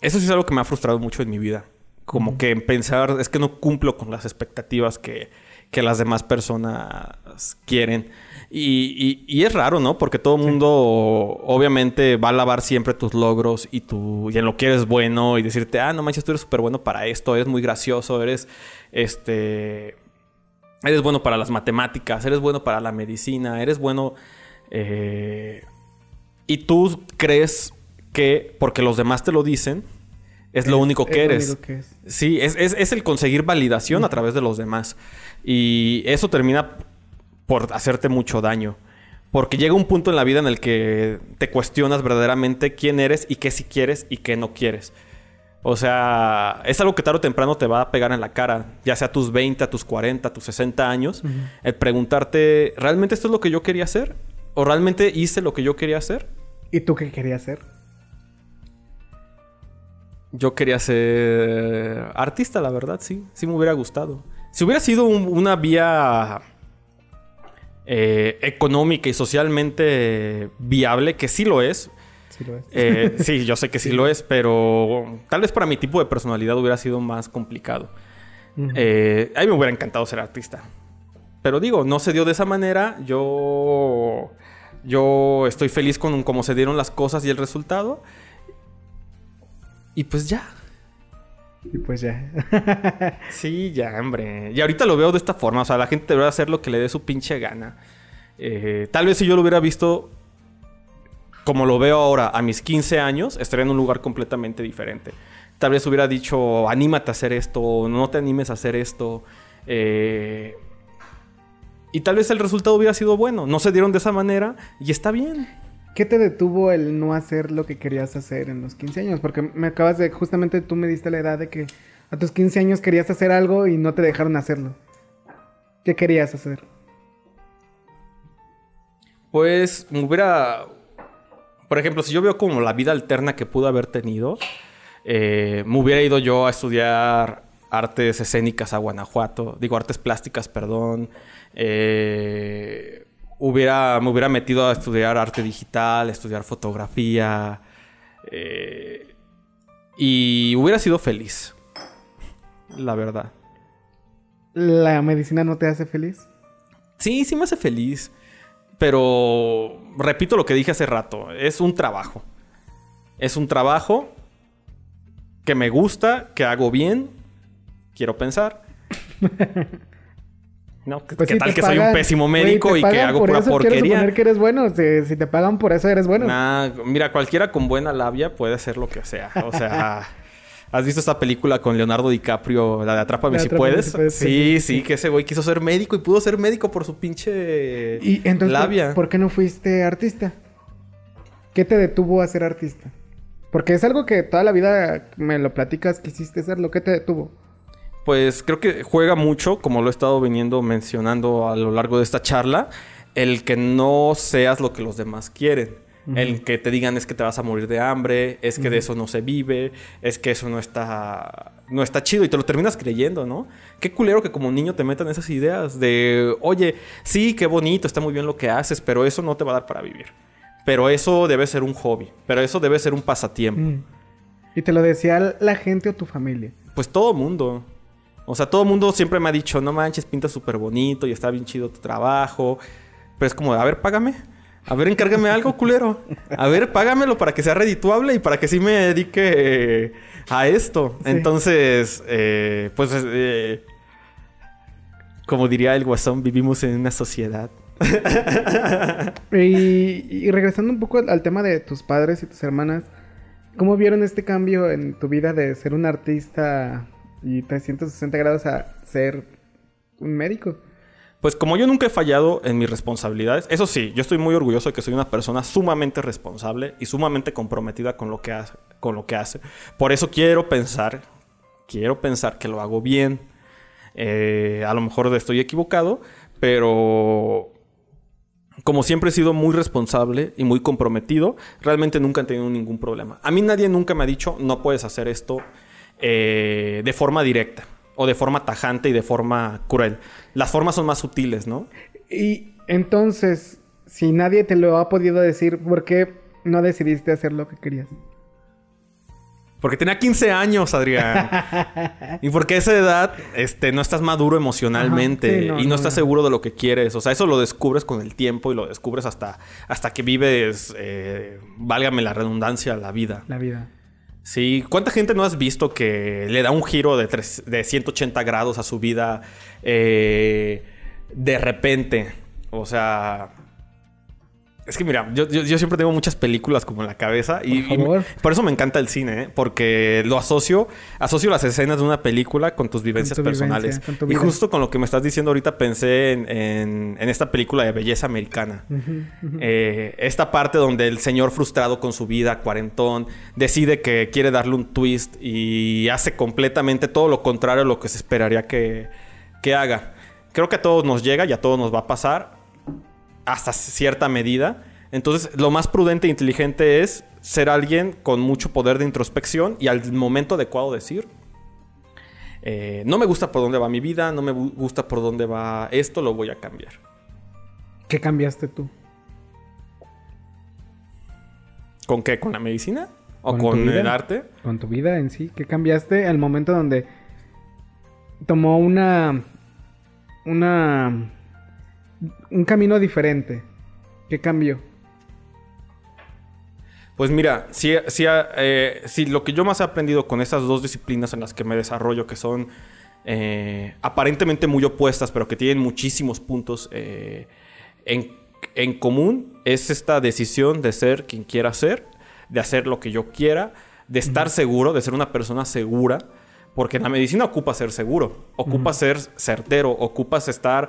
Eso sí es algo que me ha frustrado mucho en mi vida. Como que pensar, es que no cumplo con las expectativas que, que las demás personas quieren. Y, y, es raro, ¿no? Porque todo el mundo obviamente va a alabar siempre tus logros y, tu, y en lo que eres bueno y decirte, ah, no manches, tú eres súper bueno para esto, eres muy gracioso, eres, este, eres bueno para las matemáticas, eres bueno para la medicina, eres bueno... Eh, y tú crees que porque los demás te lo dicen, es, lo único que eres. Sí, es, es, el conseguir validación a través de los demás. Y eso termina por hacerte mucho daño. Porque llega un punto en la vida en el que te cuestionas verdaderamente quién eres y qué sí quieres y qué no quieres. O sea, es algo que tarde o temprano te va a pegar en la cara, ya sea a tus 20, a tus 40, a tus 60 años, el preguntarte, ¿realmente esto es lo que yo quería hacer? ¿O realmente hice lo que yo quería hacer? ¿Y tú qué querías hacer? Yo quería ser artista, la verdad, sí. Sí me hubiera gustado. Si hubiera sido una vía eh, económica y socialmente viable, que sí lo es. Sí, lo es. Eh, sí, yo sé que sí, lo es, pero tal vez para mi tipo de personalidad hubiera sido más complicado. Eh, a mí me hubiera encantado ser artista. Pero digo, no se dio de esa manera. Yo, yo estoy feliz con cómo se dieron las cosas y el resultado. Y pues ya. Y pues ya. sí, ya, hombre. Y ahorita lo veo de esta forma. O sea, la gente debería hacer lo que le dé su pinche gana. Eh, tal vez si yo lo hubiera visto como lo veo ahora a mis 15 años, estaría en un lugar completamente diferente. Tal vez hubiera dicho, anímate a hacer esto, no te animes a hacer esto. Eh, y tal vez el resultado hubiera sido bueno. No se dieron de esa manera y está bien. ¿Qué te detuvo el no hacer lo que querías hacer en los 15 años? Porque me acabas de, justamente tú me diste la edad de que a tus 15 años querías hacer algo y no te dejaron hacerlo. ¿Qué querías hacer? Pues me hubiera, por ejemplo, si yo veo como la vida alterna que pudo haber tenido, eh, me hubiera ido yo a estudiar artes escénicas a Guanajuato, digo artes plásticas, perdón. Eh, hubiera, me hubiera metido a estudiar arte digital, estudiar fotografía. Eh, y hubiera sido feliz. La verdad. ¿La medicina no te hace feliz? Sí, sí me hace feliz. Pero repito lo que dije hace rato. Es un trabajo. Es un trabajo que me gusta, que hago bien. Quiero pensar. No, ¿qué, pues tal que soy un pésimo médico y que hago pura eso, porquería? suponer que eres bueno. Si, te pagan por eso, eres bueno. mira, cualquiera con buena labia puede hacer lo que sea. O sea, ¿has visto esta película con Leonardo DiCaprio, la de Atrápame, si, puedes? sí, sí, que ese güey quiso ser médico y pudo ser médico por su pinche ¿Y entonces, labia. ¿Por qué no fuiste artista? ¿Qué te detuvo a ser artista? Porque es algo que toda la vida me lo platicas, quisiste ser. ¿Lo que te detuvo? pues creo que juega mucho, como lo he estado viniendo mencionando a lo largo de esta charla, el que no seas lo que los demás quieren. El que te digan es que te vas a morir de hambre, es que de eso no se vive, es que eso no está, no está chido y te lo terminas creyendo, ¿no? Qué culero que como niño te metan esas ideas de, oye, sí, qué bonito, está muy bien lo que haces, pero eso no te va a dar para vivir. Pero eso debe ser un hobby, pero eso debe ser un pasatiempo. ¿Y te lo decía la gente o tu familia? Pues todo mundo. O sea, todo el mundo siempre me ha dicho, no manches, pinta súper bonito y está bien chido tu trabajo. Pero es como, a ver, págame. A ver, encárgame algo, culero. A ver, págamelo para que sea redituable y para que sí me dedique a esto. Entonces, eh, pues, eh, como diría el guasón, vivimos en una sociedad. y, regresando un poco al tema de tus padres y tus hermanas, ¿cómo vieron este cambio en tu vida de ser un artista y 360 grados a ser un médico. Pues como yo nunca he fallado en mis responsabilidades, eso sí, yo estoy muy orgulloso de que soy una persona sumamente responsable y sumamente comprometida con lo que hace. Con lo que hace. Por eso quiero pensar, quiero pensar que lo hago bien. Eh, a lo mejor estoy equivocado, pero como siempre he sido muy responsable y muy comprometido, realmente nunca he tenido ningún problema. A mí nadie nunca me ha dicho, no puedes hacer esto, eh, de forma directa o de forma tajante y de forma cruel. Las formas son más sutiles, ¿no? Y entonces, si nadie te lo ha podido decir, ¿por qué no decidiste hacer lo que querías? Porque tenía 15 años, Adrián. y porque a esa edad este, no estás maduro emocionalmente y no, estás seguro de lo que quieres. O sea, eso lo descubres con el tiempo y lo descubres hasta, hasta que vives, eh, válgame la redundancia, la vida. La vida. Sí, ¿cuánta gente no has visto que le da un giro de, de 180 grados a su vida eh, de repente? O sea, es que mira, yo, siempre tengo muchas películas como en la cabeza y por, eso me encanta el cine, ¿eh? porque lo asocio, asocio las escenas de una película con tus vivencias personales. y justo con lo que me estás diciendo ahorita pensé en, esta película de belleza americana. Eh, esta parte donde el señor frustrado con su vida, cuarentón, decide que quiere darle un twist y hace completamente todo lo contrario a lo que se esperaría que, que haga. Creo que a todos nos llega y a todos nos va a pasar hasta cierta medida. Entonces, lo más prudente e inteligente es ser alguien con mucho poder de introspección y al momento adecuado decir, eh, no me gusta por dónde va mi vida, no me gusta por dónde va esto, lo voy a cambiar. ¿Qué cambiaste tú? ¿Con qué? ¿Con la medicina? ¿O con, el arte? Con tu vida en sí. ¿Qué cambiaste al momento donde tomó una... una un camino diferente. ¿Qué cambió? Pues mira, si, eh, si, lo que yo más he aprendido con esas dos disciplinas en las que me desarrollo, que son eh, aparentemente muy opuestas, pero que tienen muchísimos puntos eh, en, común, es esta decisión de ser quien quiera ser, de hacer lo que yo quiera, de estar seguro, de ser una persona segura, porque la medicina ocupa ser seguro, ocupa ser certero, ocupas estar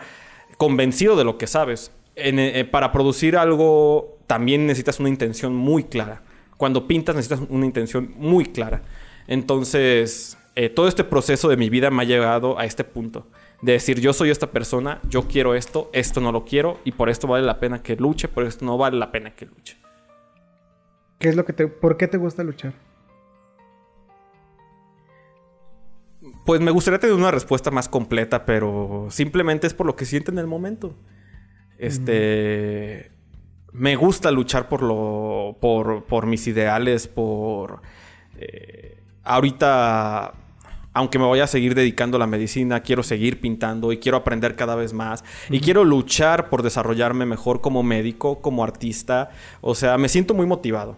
convencido de lo que sabes. Eh, eh, para producir algo también necesitas una intención muy clara. Cuando pintas necesitas una intención muy clara. Entonces, eh, todo este proceso de mi vida me ha llegado a este punto. De decir, yo soy esta persona, yo quiero esto, esto no lo quiero y por esto vale la pena que luche, por esto no vale la pena que luche. ¿Qué es lo que te, ¿Por qué te gusta luchar? Pues me gustaría tener una respuesta más completa, pero simplemente es por lo que siento en el momento. Este. Me gusta luchar por lo. por, mis ideales, por. Eh, ahorita. Aunque me vaya a seguir dedicando a la medicina, quiero seguir pintando y quiero aprender cada vez más. Y quiero luchar por desarrollarme mejor como médico, como artista. O sea, me siento muy motivado.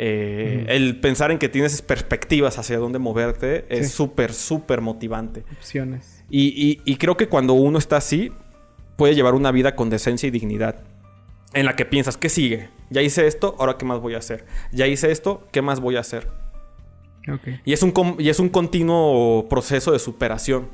Eh, el pensar en que tienes perspectivas hacia dónde moverte es súper, súper motivante. Opciones. Y, creo que cuando uno está así, puede llevar una vida con decencia y dignidad. En la que piensas, ¿qué sigue? Ya hice esto, ahora qué más voy a hacer. Ya hice esto, ¿qué más voy a hacer? Y, es un, y es un continuo proceso de superación.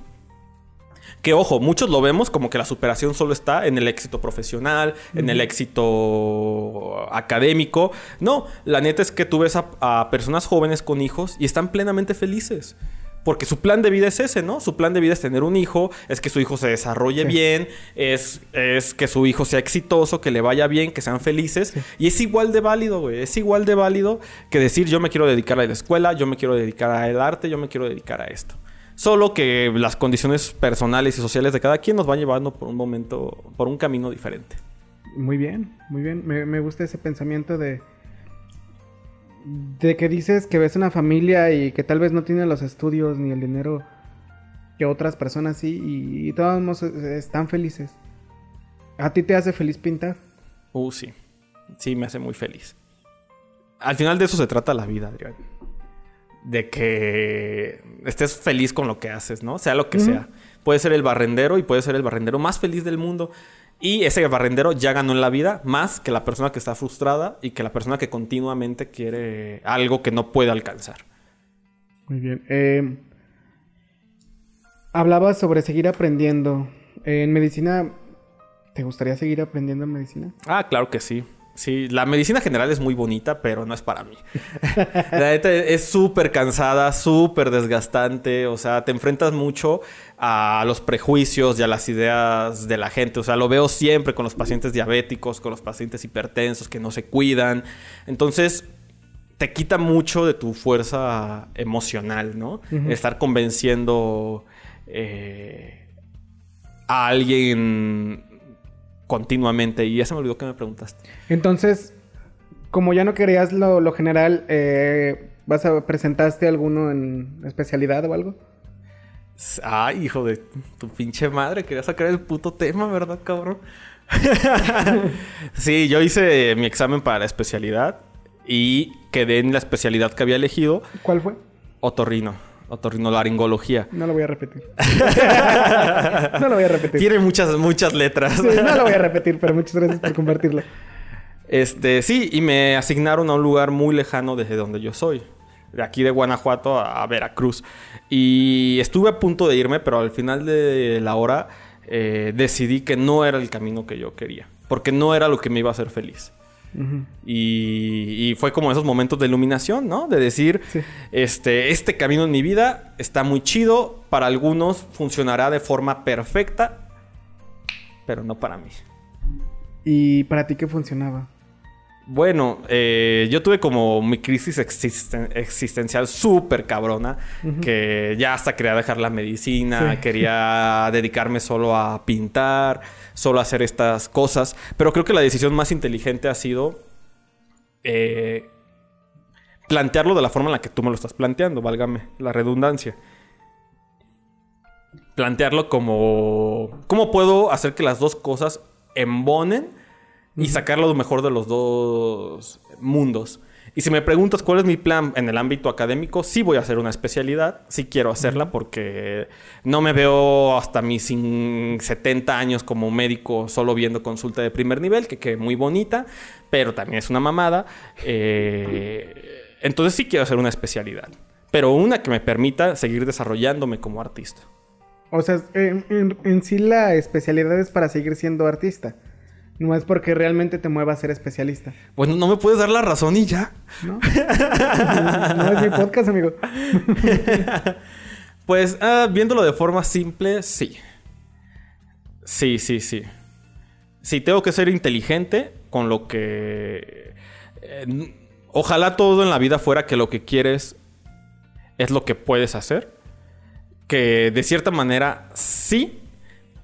Que ojo, muchos lo vemos como que la superación solo está en el éxito profesional, en el éxito académico. No, la neta es que tú ves a, personas jóvenes con hijos y están plenamente felices. Porque su plan de vida es ese, ¿no? Su plan de vida es tener un hijo, es que su hijo se desarrolle bien, es, es, que su hijo sea exitoso, que le vaya bien, que sean felices. Y es igual de válido, güey. Es igual de válido que decir yo me quiero dedicar a la escuela, yo me quiero dedicar al arte, yo me quiero dedicar a esto. Solo que las condiciones personales y sociales de cada quien nos van llevando por un momento, por un camino diferente. Muy bien, muy bien. Me, gusta ese pensamiento de, de que dices que ves una familia y que tal vez no tiene los estudios ni el dinero que otras personas sí y, todos están felices. ¿A ti te hace feliz pintar? Uh, sí. Sí, me hace muy feliz. Al final de eso se trata la vida, Adrián de que estés feliz con lo que haces, ¿no? Sea lo que sea. Puede ser el barrendero y puede ser el barrendero más feliz del mundo. Y ese barrendero ya ganó en la vida más que la persona que está frustrada y que la persona que continuamente quiere algo que no puede alcanzar. Muy bien. Eh, hablabas sobre seguir aprendiendo. en medicina, ¿te gustaría seguir aprendiendo en medicina? Ah, claro que sí. Sí, la medicina general es muy bonita, pero no es para mí. la neta es súper cansada, súper desgastante. O sea, te enfrentas mucho a los prejuicios y a las ideas de la gente. O sea, lo veo siempre con los pacientes diabéticos, con los pacientes hipertensos que no se cuidan. Entonces, te quita mucho de tu fuerza emocional, ¿no? Estar convenciendo eh, a alguien continuamente. Y ya se me olvidó que me preguntaste. Entonces, como ya no querías lo, general, eh, ¿Vas a presentaste alguno en especialidad o algo? Ay, hijo de tu pinche madre, quería sacar el puto tema, ¿verdad, cabrón? sí, yo hice mi examen para la especialidad y quedé en la especialidad que había elegido. ¿Cuál fue? Otorrino. Otorrinolaringología. No lo voy a repetir. no lo voy a repetir. Tiene muchas, muchas letras. Sí, no lo voy a repetir, pero muchas gracias por compartirlo. Este, sí, y me asignaron a un lugar muy lejano desde donde yo soy. De aquí de Guanajuato a Veracruz. Y estuve a punto de irme, pero al final de la hora eh, decidí que no era el camino que yo quería. Porque no era lo que me iba a hacer feliz. Y, fue como esos momentos de iluminación, ¿no? De decir, este, este camino en mi vida está muy chido, para algunos funcionará de forma perfecta, pero no para mí. ¿Y para ti qué funcionaba? Bueno, eh, yo tuve como mi crisis existencial súper cabrona, que ya hasta quería dejar la medicina, quería dedicarme solo a pintar, solo a hacer estas cosas, pero creo que la decisión más inteligente ha sido eh, plantearlo de la forma en la que tú me lo estás planteando, válgame la redundancia. Plantearlo como, ¿cómo puedo hacer que las dos cosas embonen? Y sacarlo lo mejor de los dos mundos. Y si me preguntas cuál es mi plan en el ámbito académico, sí voy a hacer una especialidad, sí quiero hacerla porque no me veo hasta mis 70 años como médico solo viendo consulta de primer nivel, que quede muy bonita, pero también es una mamada. Eh, entonces sí quiero hacer una especialidad, pero una que me permita seguir desarrollándome como artista. O sea, en sí la especialidad es para seguir siendo artista. No es porque realmente te mueva a ser especialista. Bueno, no me puedes dar la razón y ya. No, no es mi podcast, amigo. pues ah, viéndolo de forma simple, sí. Sí, sí, sí. Sí, tengo que ser inteligente con lo que... Eh, ojalá todo en la vida fuera que lo que quieres es lo que puedes hacer. Que de cierta manera sí,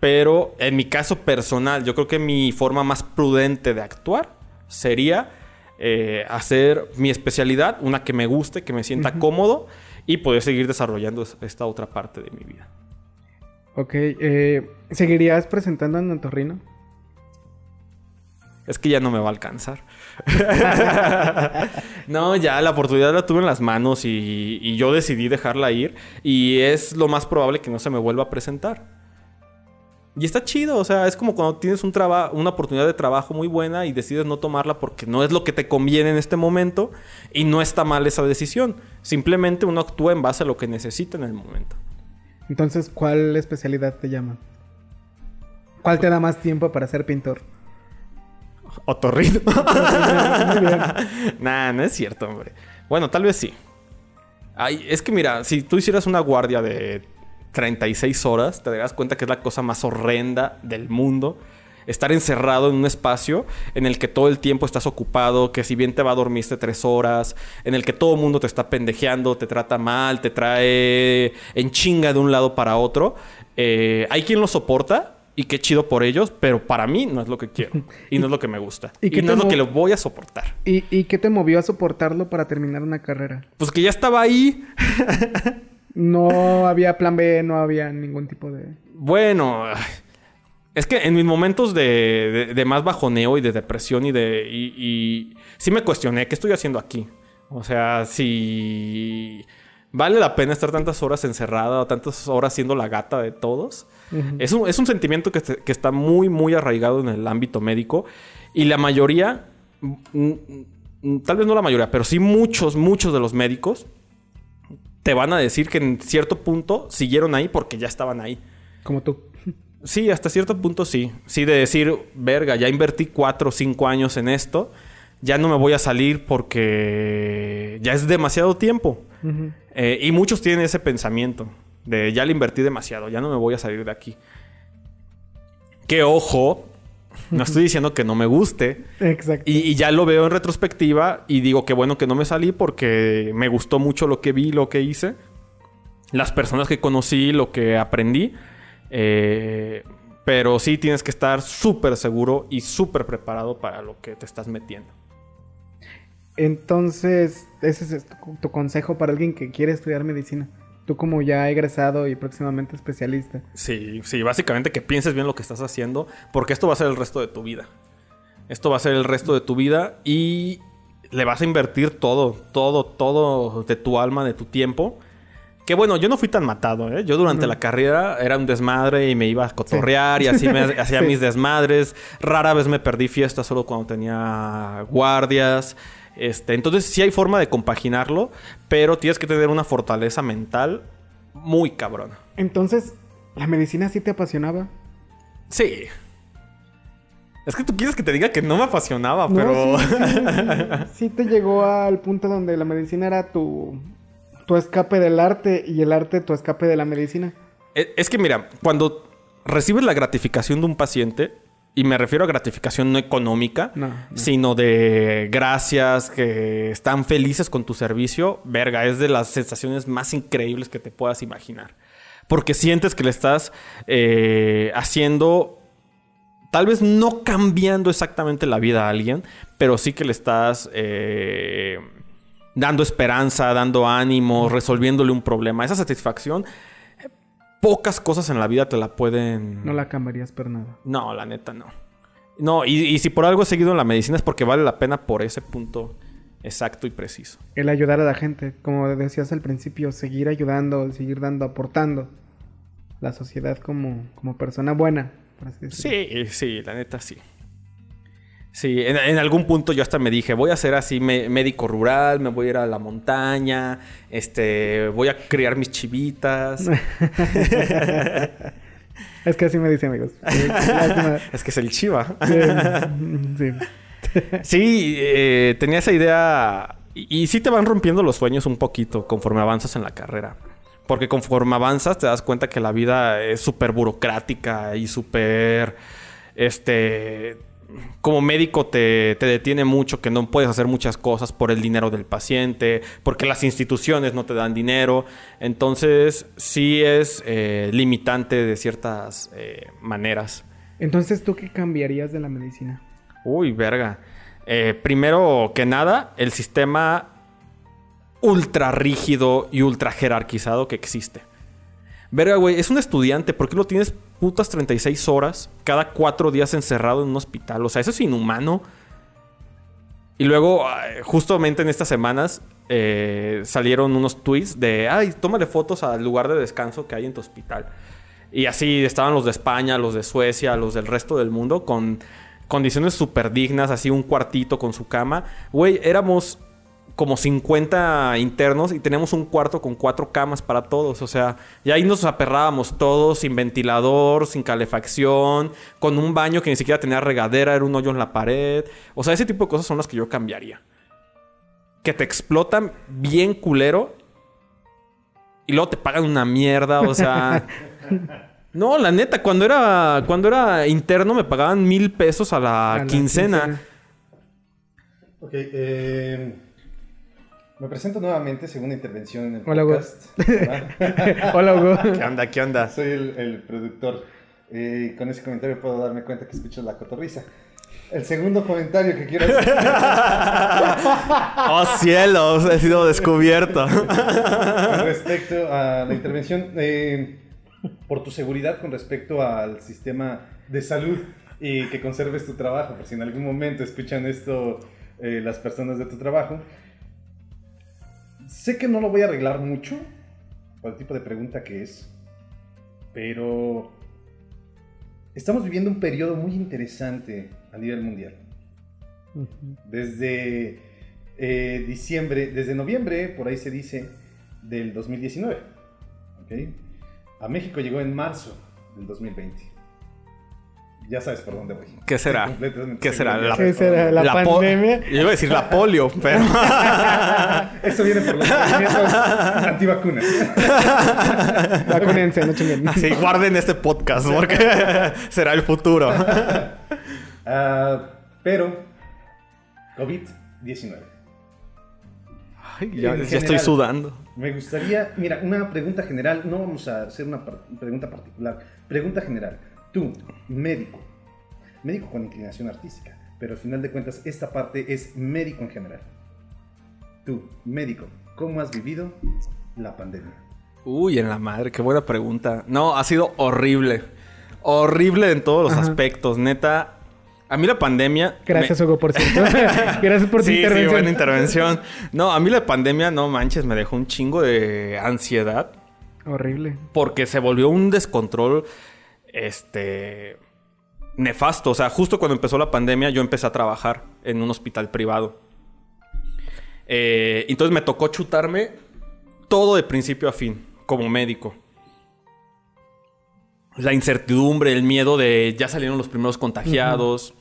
pero en mi caso personal, yo creo que mi forma más prudente de actuar sería eh, hacer mi especialidad, una que me guste, que me sienta cómodo y poder seguir desarrollando esta otra parte de mi vida. Ok, eh, ¿seguirías presentando en Antorrino? Es que ya no me va a alcanzar. no, ya la oportunidad la tuve en las manos y, y yo decidí dejarla ir y es lo más probable que no se me vuelva a presentar. Y está chido, o sea, es como cuando tienes un una oportunidad de trabajo muy buena y decides no tomarla porque no es lo que te conviene en este momento y no está mal esa decisión. Simplemente uno actúa en base a lo que necesita en el momento. Entonces, ¿cuál especialidad te llama? ¿Cuál te da más tiempo para ser pintor? Otorrino. nah, no es cierto, hombre. Bueno, tal vez sí. Ay, es que mira, si tú hicieras una guardia de 36 horas, te das cuenta que es la cosa más horrenda del mundo. Estar encerrado en un espacio en el que todo el tiempo estás ocupado, que si bien te va a dormirte tres horas, en el que todo el mundo te está pendejeando, te trata mal, te trae en chinga de un lado para otro. Eh, hay quien lo soporta, y qué chido por ellos, pero para mí no es lo que quiero y no es lo que me gusta y, no es lo que lo voy a soportar. ¿Y, ¿Y, qué te movió a soportarlo para terminar una carrera? Pues que ya estaba ahí. No había plan B, no había ningún tipo de... Bueno, es que en mis momentos de, más bajoneo y de depresión y de... Y, sí me cuestioné, ¿qué estoy haciendo aquí? O sea, si vale la pena estar tantas horas encerrada o tantas horas siendo la gata de todos. es, un, es, un, sentimiento que, que, está muy, muy arraigado en el ámbito médico. Y la mayoría, tal vez no la mayoría, pero sí muchos, muchos de los médicos te van a decir que en cierto punto siguieron ahí porque ya estaban ahí. Como tú. Sí, hasta cierto punto sí. Sí, de decir, verga, ya invertí cuatro o cinco años en esto, ya no me voy a salir porque ya es demasiado tiempo. Eh, y muchos tienen ese pensamiento de ya le invertí demasiado, ya no me voy a salir de aquí. Que ojo, no estoy diciendo que no me guste. Exacto. Y, ya lo veo en retrospectiva y digo que bueno que no me salí porque me gustó mucho lo que vi, lo que hice. Las personas que conocí, lo que aprendí. Eh, pero sí tienes que estar súper seguro y súper preparado para lo que te estás metiendo. Entonces, ese es tu, tu consejo para alguien que quiere estudiar medicina. Tú como ya egresado y próximamente especialista. Sí, sí, básicamente que pienses bien lo que estás haciendo, porque esto va a ser el resto de tu vida. Esto va a ser el resto de tu vida y le vas a invertir todo, todo, todo de tu alma, de tu tiempo. Que bueno, yo no fui tan matado, ¿eh? Yo durante la carrera era un desmadre y me iba a cotorrear y así me hacía Sí. mis desmadres. Rara vez me perdí fiestas solo cuando tenía guardias. Este, entonces sí hay forma de compaginarlo, pero tienes que tener una fortaleza mental muy cabrona. Entonces, ¿la medicina sí te apasionaba? Sí. Es que tú quieres que te diga que no me apasionaba, No, pero... sí, sí, sí. Sí te llegó al punto donde la medicina era tu, tu escape del arte y el arte tu escape de la medicina. E- es que mira, cuando recibes la gratificación de un paciente, y me refiero a gratificación no económica, No, no. sino de gracias, que están felices con tu servicio, verga, es de las sensaciones más increíbles que te puedas imaginar. Porque sientes que le estás eh, haciendo tal vez no cambiando exactamente la vida a alguien, pero sí que le estás eh, dando esperanza, dando ánimo, resolviéndole un problema. Esa satisfacción, pocas cosas en la vida te la pueden... No la cambiarías por nada. No, la neta no. No, y, y si por algo he seguido en la medicina es porque vale la pena por ese punto exacto y preciso. El ayudar a la gente, como decías al principio, seguir ayudando, seguir dando, aportando. La sociedad como, como persona buena, por así decirlo. Sí, sí, la neta sí. Sí, en, en algún punto yo hasta me dije, voy a ser así me- médico rural, me voy a ir a la montaña, este, voy a criar mis chivitas. Es que así me dice, amigos. Es que es el chiva. Sí, eh, tenía esa idea. Y, y sí te van rompiendo los sueños un poquito conforme avanzas en la carrera. Porque conforme avanzas te das cuenta que la vida es súper burocrática y súper. Este. Como médico te, te detiene mucho que no puedes hacer muchas cosas por el dinero del paciente, porque las instituciones no te dan dinero. Entonces, sí es eh, limitante de ciertas eh, maneras. Entonces, ¿tú qué cambiarías de la medicina? Uy, verga. Eh, primero que nada, el sistema ultra rígido y ultra jerarquizado que existe. Verga, güey, es un estudiante. ¿Por qué lo tienes putas 36 horas cada cuatro días encerrado en un hospital? O sea, eso es inhumano. Y luego, justamente en estas semanas, eh, salieron unos tweets de, ay, tómale fotos al lugar de descanso que hay en tu hospital. Y así estaban los de España, los de Suecia, los del resto del mundo con condiciones súper dignas, así un cuartito con su cama. Güey, éramos como 50 internos y teníamos un cuarto con cuatro camas para todos. O sea, y ahí nos aperrábamos todos sin ventilador, sin calefacción, con un baño que ni siquiera tenía regadera, era un hoyo en la pared. O sea, ese tipo de cosas son las que yo cambiaría. Que te explotan bien culero y luego te pagan una mierda, o sea... No, la neta, cuando era, cuando era interno me pagaban mil pesos a la, A la quincena. Ok, eh, me presento nuevamente, segunda intervención en el Hola, Hugo. podcast. Hola. Hola, Hugo. ¿Qué onda? ¿Qué onda? Soy el, el productor. Eh, con ese comentario puedo darme cuenta que escuchas la cotorriza. El segundo comentario que quiero hacer ¡Oh, cielos! He sido descubierto. con respecto a la intervención, eh, por tu seguridad con respecto al sistema de salud y que conserves tu trabajo, por si en algún momento escuchan esto eh, las personas de tu trabajo. Sé que no lo voy a arreglar mucho por el tipo de pregunta que es, pero estamos viviendo un periodo muy interesante a nivel mundial. Desde eh, diciembre, desde noviembre, por ahí se dice, del 2019. ¿ok? A México llegó en marzo del 2020. Ya sabes por dónde voy. ¿Qué será? ¿Qué será? La- ¿Qué será? ¿La po- pandemia? Yo iba a decir la polio, pero... Eso viene por los movimientos antivacunas. Vacúnense, no chinguen. Así, guarden este podcast porque será el futuro. Ah, pero, COVID-19. Ay, ya, estoy sudando. Me gustaría, mira, una pregunta general, no vamos a hacer una par- pregunta particular, pregunta general. Tú, médico, médico con inclinación artística, pero al final de cuentas esta parte es médico en general. tú, médico, ¿cómo has vivido la pandemia? Uy, en la madre, qué buena pregunta. No, ha sido horrible. Horrible en todos los Ajá. aspectos. Neta, a mí la pandemia... Gracias, me- Hugo, por cierto. Gracias por tu sí, intervención. Sí, buena intervención. No, a mí la pandemia, no manches, me dejó un chingo de ansiedad. Horrible. Porque se volvió un descontrol, este... Nefasto. O sea, justo cuando empezó la pandemia, yo empecé a trabajar en un hospital privado. Eh, entonces me tocó chutarme todo de principio a fin, como médico. La incertidumbre, el miedo de ya salieron los primeros contagiados.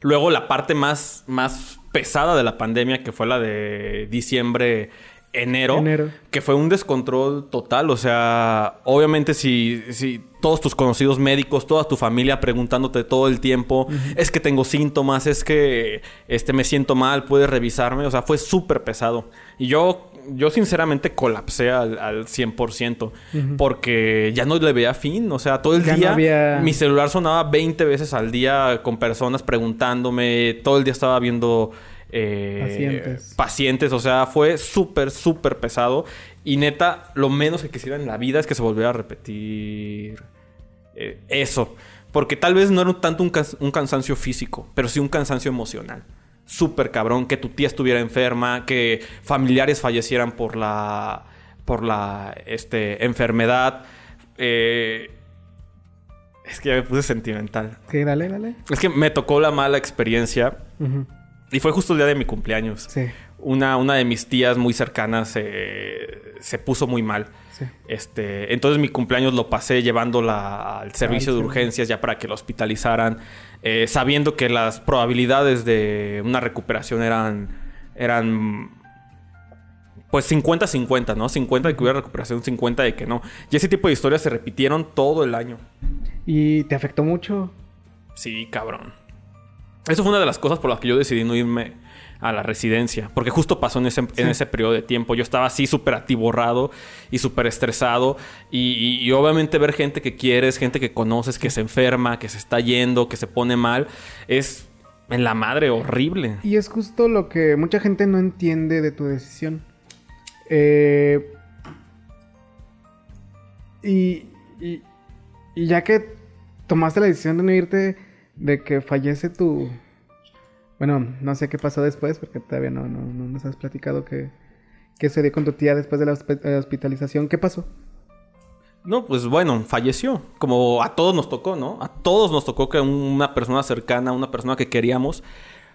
Luego la parte más, más pesada de la pandemia, que fue la de diciembre, enero, Enero. que fue un descontrol total. O sea, obviamente si, si todos tus conocidos médicos, toda tu familia preguntándote todo el tiempo, es que tengo síntomas, es que este, me siento mal, puedes revisarme. O sea, fue súper pesado. Y yo, yo sinceramente colapsé al, al 100% porque ya no le veía fin. O sea, todo el Ya no día había- mi celular sonaba 20 veces al día con personas preguntándome. Todo el día estaba viendo eh, Pacientes. pacientes. O sea, fue súper, súper pesado. Y neta, lo menos que quisiera en la vida es que se volviera a repetir eh, eso. Porque tal vez no era tanto un, un cansancio físico, pero sí un cansancio emocional. Súper cabrón, que tu tía estuviera enferma, que familiares fallecieran por la, por la este, enfermedad. Eh, es que ya me puse sentimental. Sí, dale, dale. Es que me tocó la mala experiencia Ujú. Y fue justo el día de mi cumpleaños. Sí, Una, una de mis tías muy cercanas eh, se puso muy mal. sí. Este, entonces mi cumpleaños lo pasé llevándola al servicio de urgencias ya para que la hospitalizaran, eh, sabiendo que las probabilidades de una recuperación eran, eran pues 50-50, ¿no? 50 de que hubiera recuperación, 50 de que no. Y ese tipo de historias se repitieron todo el año. ¿Y te afectó mucho? Sí, cabrón. Eso fue una de las cosas por las que yo decidí no irme a la residencia. Porque justo pasó en ese, en ese periodo de tiempo. Yo estaba así súper atiborrado y súper estresado. Y, y- y obviamente ver gente que quieres, gente que conoces, que se enferma, que se está yendo, que se pone mal, es en la madre horrible. Y es justo lo que mucha gente no entiende de tu decisión. Eh, y, y- y ya que tomaste la decisión de no irte, de que fallece tu... Bueno, no sé qué pasó después, porque todavía no, no, no nos has platicado qué, qué sucedió con tu tía después de la eh, hospitalización. ¿Qué pasó? No, pues bueno, falleció. Como a todos nos tocó, ¿no? A todos nos tocó que una persona cercana, una persona que queríamos,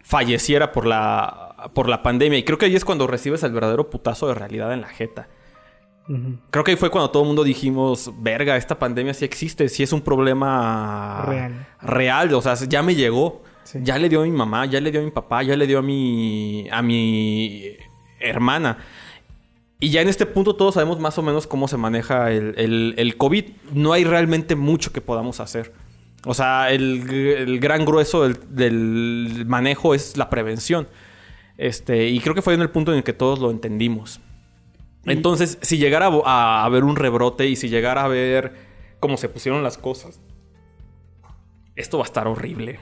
falleciera por la, por la pandemia. Y creo que ahí es cuando recibes el verdadero putazo de realidad en la jeta. Creo que ahí fue cuando todo el mundo dijimos, verga, esta pandemia sí existe, sí es un problema Real. real, o sea, ya me llegó, Sí. ya le dio a mi mamá, ya le dio a mi papá, ya le dio a mi, a mi hermana. Y ya en este punto todos sabemos más o menos cómo se maneja el, el- el COVID. No hay realmente mucho que podamos hacer. O sea, el, el gran grueso del, del manejo es la prevención. Este, y creo que fue en el punto en el que todos lo entendimos. Entonces, si llegara a, haber un rebrote y si llegara a ver cómo se pusieron las cosas, esto va a estar horrible.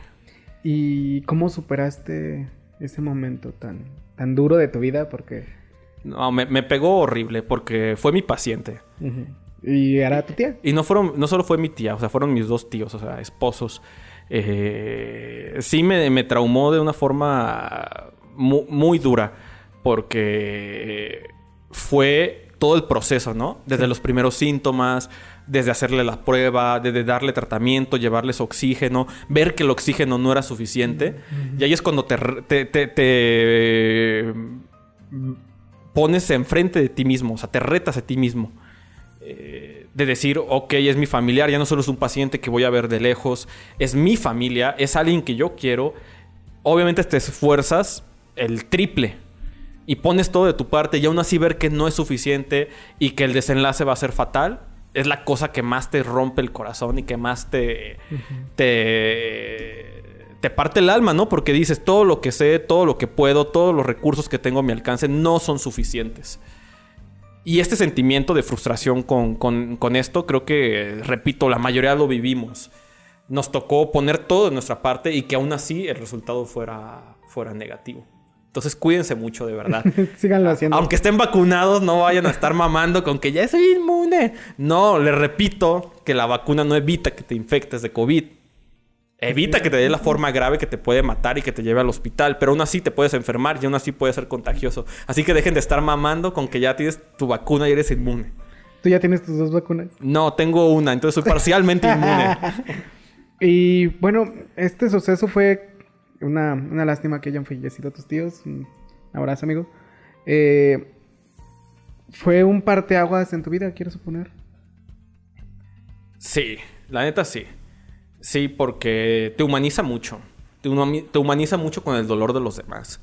¿Y cómo superaste ese momento tan, tan duro de tu vida? Porque... No, me, me pegó horrible porque fue mi paciente. ¿Y era tu tía? Y no fueron, no solo fue mi tía, o sea, fueron mis dos tíos, o sea, esposos. Eh, sí me, me traumó de una forma mu- muy, dura. Porque fue todo el proceso, ¿no? Desde los primeros síntomas, desde hacerle la prueba, desde darle tratamiento, llevarles oxígeno, ver que el oxígeno no era suficiente. Y ahí es cuando te, re- te, te- te pones enfrente de ti mismo, o sea, te retas a ti mismo. Eh, de decir, ok, es mi familiar, ya no solo es un paciente que voy a ver de lejos, es mi familia, es alguien que yo quiero. Obviamente te esfuerzas el triple y pones todo de tu parte y aún así ver que no es suficiente y que el desenlace va a ser fatal, es la cosa que más te rompe el corazón y que más te, te, te parte el alma, ¿no? Porque dices, todo lo que sé, todo lo que puedo, todos los recursos que tengo a mi alcance no son suficientes. Y este sentimiento de frustración con, con- con esto, creo que, repito, la mayoría lo vivimos. Nos tocó poner todo de nuestra parte y que aún así el resultado fuera, fuera negativo. Entonces cuídense mucho, de verdad. Síganlo haciendo. Aunque estén vacunados, no vayan a estar mamando con que ya soy inmune. No, les repito que la vacuna no evita que te infectes de COVID. Evita que te dé la forma grave que te puede matar y que te lleve al hospital, pero aún así te puedes enfermar y aún así puede ser contagioso. Así que dejen de estar mamando con que ya tienes tu vacuna y eres inmune. ¿Tú ya tienes tus dos vacunas? No, tengo una, entonces soy parcialmente inmune. y bueno, este suceso fue una, una, lástima que hayan fallecido tus tíos. Un abrazo, amigo. Eh, ¿Fue un parteaguas en tu vida, quiero suponer? Sí, la neta sí. Sí, porque te humaniza mucho. Te, humaniza mucho con el dolor de los demás.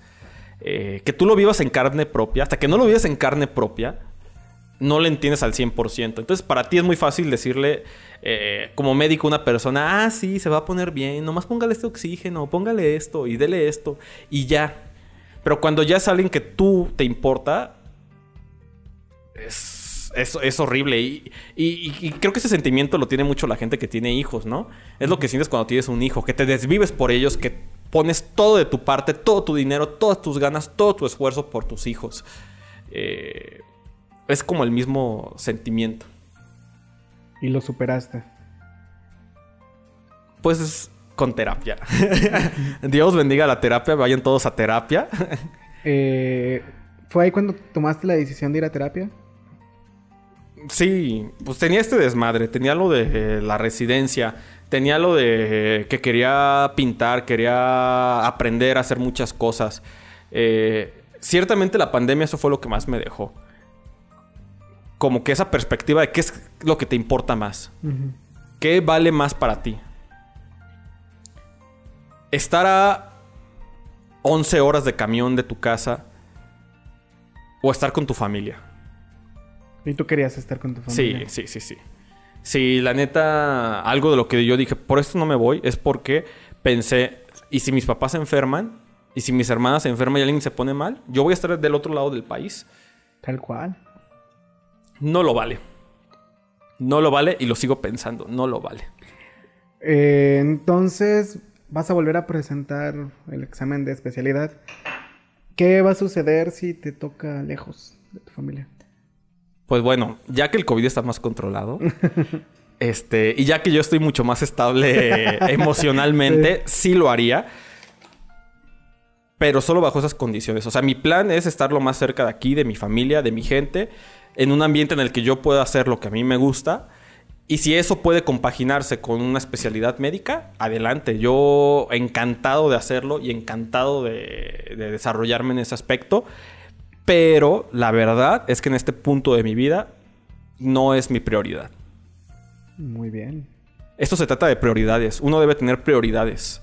Eh, que tú lo vivas en carne propia, hasta que no lo vivas en carne propia, no le entiendes al 100%. Entonces, para ti es muy fácil decirle, eh, como médico, a una persona, ah, sí, se va a poner bien, nomás póngale este oxígeno, póngale esto y dele esto, y ya. Pero cuando ya es alguien que tú te importa, es es, horrible. Y, creo que ese sentimiento lo tiene mucho la gente que tiene hijos, ¿no? Es lo que sientes cuando tienes un hijo, que te desvives por ellos, que pones todo de tu parte, todo tu dinero, todas tus ganas, todo tu esfuerzo por tus hijos. Eh, es como el mismo sentimiento. ¿Y lo superaste? Pues con terapia. Dios bendiga la terapia, vayan todos a terapia. Eh, ¿Fue ahí cuando tomaste la decisión de ir a terapia? Sí, pues tenía este desmadre, tenía lo de la residencia, tenía lo de que quería pintar, quería aprender a hacer muchas cosas. Eh, ciertamente la pandemia eso fue lo que más me dejó. Como que esa perspectiva de qué es lo que te importa más. ¿Qué vale más para ti? Estar a 11 horas de camión de tu casa o estar con tu familia. Y tú querías estar con tu familia. Sí, sí, sí, sí. Sí, la neta, algo de lo que yo dije, por esto no me voy, es porque pensé, ¿y si mis papás se enferman? ¿Y si mis hermanas se enferman y alguien se pone mal? Yo voy a estar del otro lado del país. Tal cual. No lo vale. No lo vale y lo sigo pensando, no lo vale. Eh, entonces, vas a volver a presentar el examen de especialidad. ¿Qué va a suceder si te toca lejos de tu familia? Pues bueno, ya que el COVID está más controlado, este, y ya que yo estoy mucho más estable emocionalmente, sí. lo haría. Pero solo bajo esas condiciones. O sea, mi plan es estar lo más cerca de aquí, de mi familia, de mi gente, en un ambiente en el que yo pueda hacer lo que a mí me gusta. Y si eso puede compaginarse con una especialidad médica, adelante. Yo encantado de hacerlo y encantado de, de desarrollarme en ese aspecto. Pero la verdad es que en este punto de mi vida no es mi prioridad. Muy bien. Esto se trata de prioridades. Uno debe tener prioridades.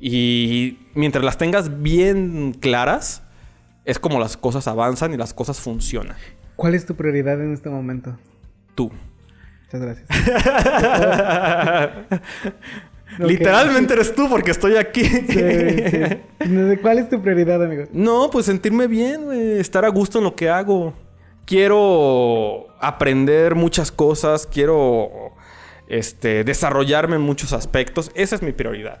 Y mientras las tengas bien claras, es como las cosas avanzan y las cosas funcionan. ¿Cuál es tu prioridad en este momento? Tú. Muchas gracias. Literalmente eres tú porque estoy aquí. ¿Cuál es tu prioridad, amigo? No, pues sentirme bien, Estar a gusto en lo que hago. Quiero aprender muchas cosas. Quiero este, desarrollarme en muchos aspectos. Esa es mi prioridad.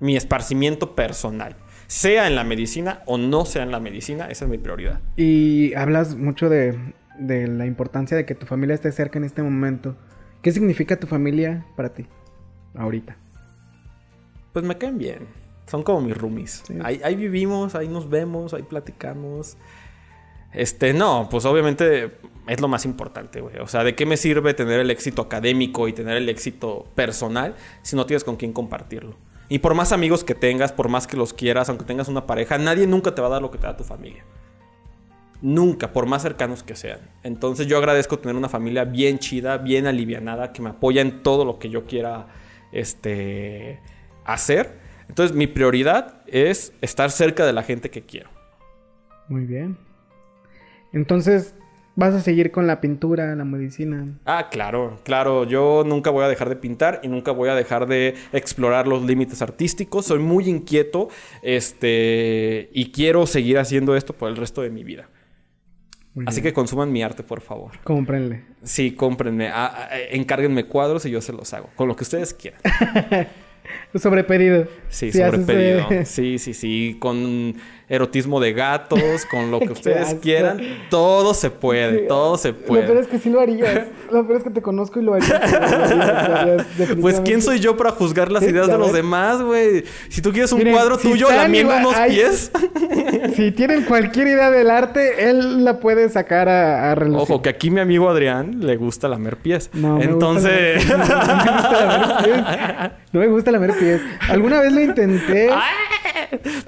Mi esparcimiento personal. Sea en la medicina o no sea en la medicina, esa es mi prioridad. Y hablas mucho de, de la importancia de que tu familia esté cerca en este momento. ¿Qué significa tu familia para ti ahorita? pues me caen bien. Son como mis roomies. Ahí, vivimos, ahí nos vemos, ahí platicamos. Este, no, pues obviamente es lo más importante, güey. O sea, ¿de qué me sirve tener el éxito académico y tener el éxito personal si no tienes con quién compartirlo? Y por más amigos que tengas, por más que los quieras, aunque tengas una pareja, nadie nunca te va a dar lo que te da tu familia. Nunca, por más cercanos que sean. Entonces yo agradezco tener una familia bien chida, bien alivianada, que me apoya en todo lo que yo quiera, este hacer. Entonces mi prioridad es estar cerca de la gente que quiero. Muy bien. Entonces, ¿vas a seguir con la pintura, la medicina? Ah, claro, claro. Yo nunca voy a dejar de pintar y nunca voy a dejar de explorar los límites artísticos. Soy muy inquieto este, y quiero seguir haciendo esto por el resto de mi vida. Así que consuman mi arte, por favor. Cómprenle. Sí, cómprenme. Ah, ah, encárguenme cuadros y yo se los hago. Con lo que ustedes quieran. Sobrepedido. Sí, sobrepedido. Sí, sí, sí. Con erotismo de gatos, con lo que ustedes quieran. Todo se puede, todo se Lo peor puede. es que sí lo harías. Lo peor es que te conozco y lo harías. Lo harías, lo harías, Pues quién soy yo para juzgar las Sí, ideas de los demás, güey. Si tú quieres un Miren, cuadro si tuyo lamiendo unos pies. Si tienen cualquier idea del arte, él la puede sacar a, a relucir. Ojo, que aquí mi amigo Adrián le gusta lamer pies. No, me Entonces. gusta la- No me gusta lamer pies. Alguna vez lo intenté.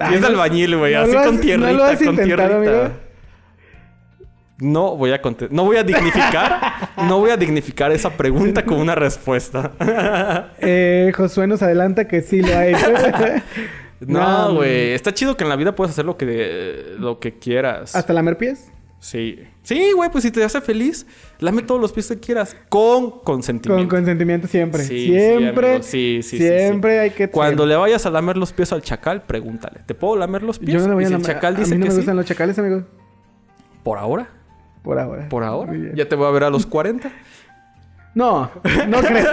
Pies de albañil, güey. ¿No así con tierrita, con tierrita. No voy a no voy a dignificar, no voy a dignificar esa pregunta con una respuesta. Eh, Josué nos adelanta que sí lo ha hecho. No, güey, está chido que en la vida puedes hacer lo que lo que quieras. ¿Hasta lamer pies? Sí. Sí, güey, pues si te hace feliz, lame todos los pies que quieras con consentimiento. Con consentimiento siempre. Sí, siempre. Sí, sí, sí, Siempre hay que... Cuando le vayas a lamer los pies al chacal, pregúntale, ¿te puedo lamer los pies? Yo no le voy Y a si el chacal a dice mí no que me gustan los chacales, amigo. por ahora, Por ahora. por ahora, ya te voy a ver a los 40. No, no creo.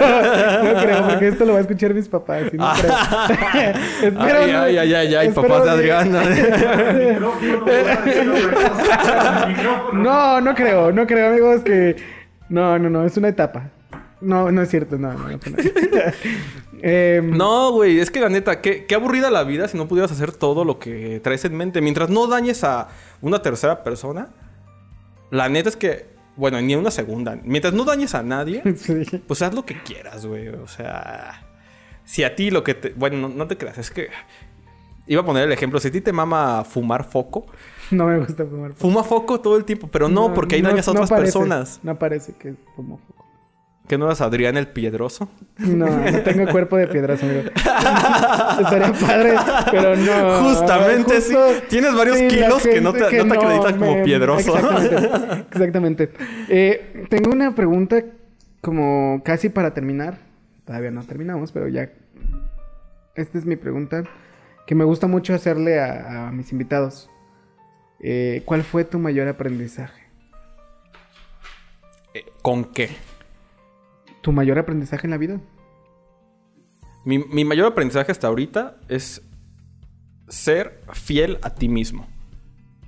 No creo, porque esto lo va a escuchar mis papás. y no creo. Espero Ay, no- ay, ay, ay, ay, papás de Adrián. No, no creo, no creo, amigos, que... No, no, no, es una etapa. No, no es cierto, no, no. no, no. Em, No, güey, es que la neta, qué, qué aburrida la vida si no pudieras hacer todo lo que traes en mente. Mientras no dañes a una tercera persona, la neta es que, bueno, ni una segunda. Mientras no dañes a nadie, sí. pues haz lo que quieras, güey. O sea, si a ti lo que te. Bueno, no, no te creas, es que. Iba a poner el ejemplo, si a ti te mama fumar foco, No me gusta fumar. fuma foco todo el tiempo, pero no, porque ahí dañas a otras parece, personas. No parece que fumo foco. ¿Que no eras Adrián el Piedroso? No, no tengo cuerpo de piedras, amigo. Estaría padre, pero no. Justamente, sí. Tienes varios kilos que no te- no te acreditan como me- piedroso. Exactamente. exactamente. Eh, tengo una pregunta como casi para terminar. Todavía no terminamos, pero ya. Esta es mi pregunta que me gusta mucho hacerle a, a mis invitados. Eh, ¿Cuál fue tu mayor aprendizaje? Eh, ¿Con qué? ¿Tu mayor aprendizaje en la vida? Mi, mayor aprendizaje hasta ahorita es ser fiel a ti mismo.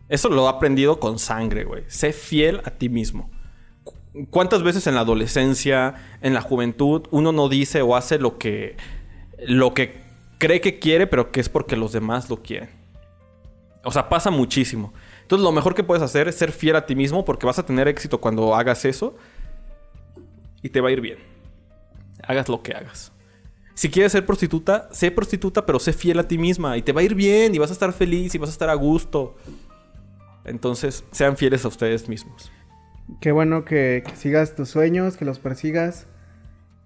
Eso lo he aprendido con sangre, güey. Sé fiel a ti mismo. Cu- ¿Cuántas veces en la adolescencia, en la juventud, uno no dice o hace lo que, lo que cree que quiere, pero que es porque los demás lo quieren? O sea, pasa muchísimo. Entonces, lo mejor que puedes hacer es ser fiel a ti mismo porque vas a tener éxito cuando hagas eso y te va a ir bien. Hagas lo que hagas. Si quieres ser prostituta, sé prostituta, pero sé fiel a ti misma y te va a ir bien y vas a estar feliz y vas a estar a gusto. Entonces, sean fieles a ustedes mismos. Qué bueno que, sigas tus sueños, que los persigas,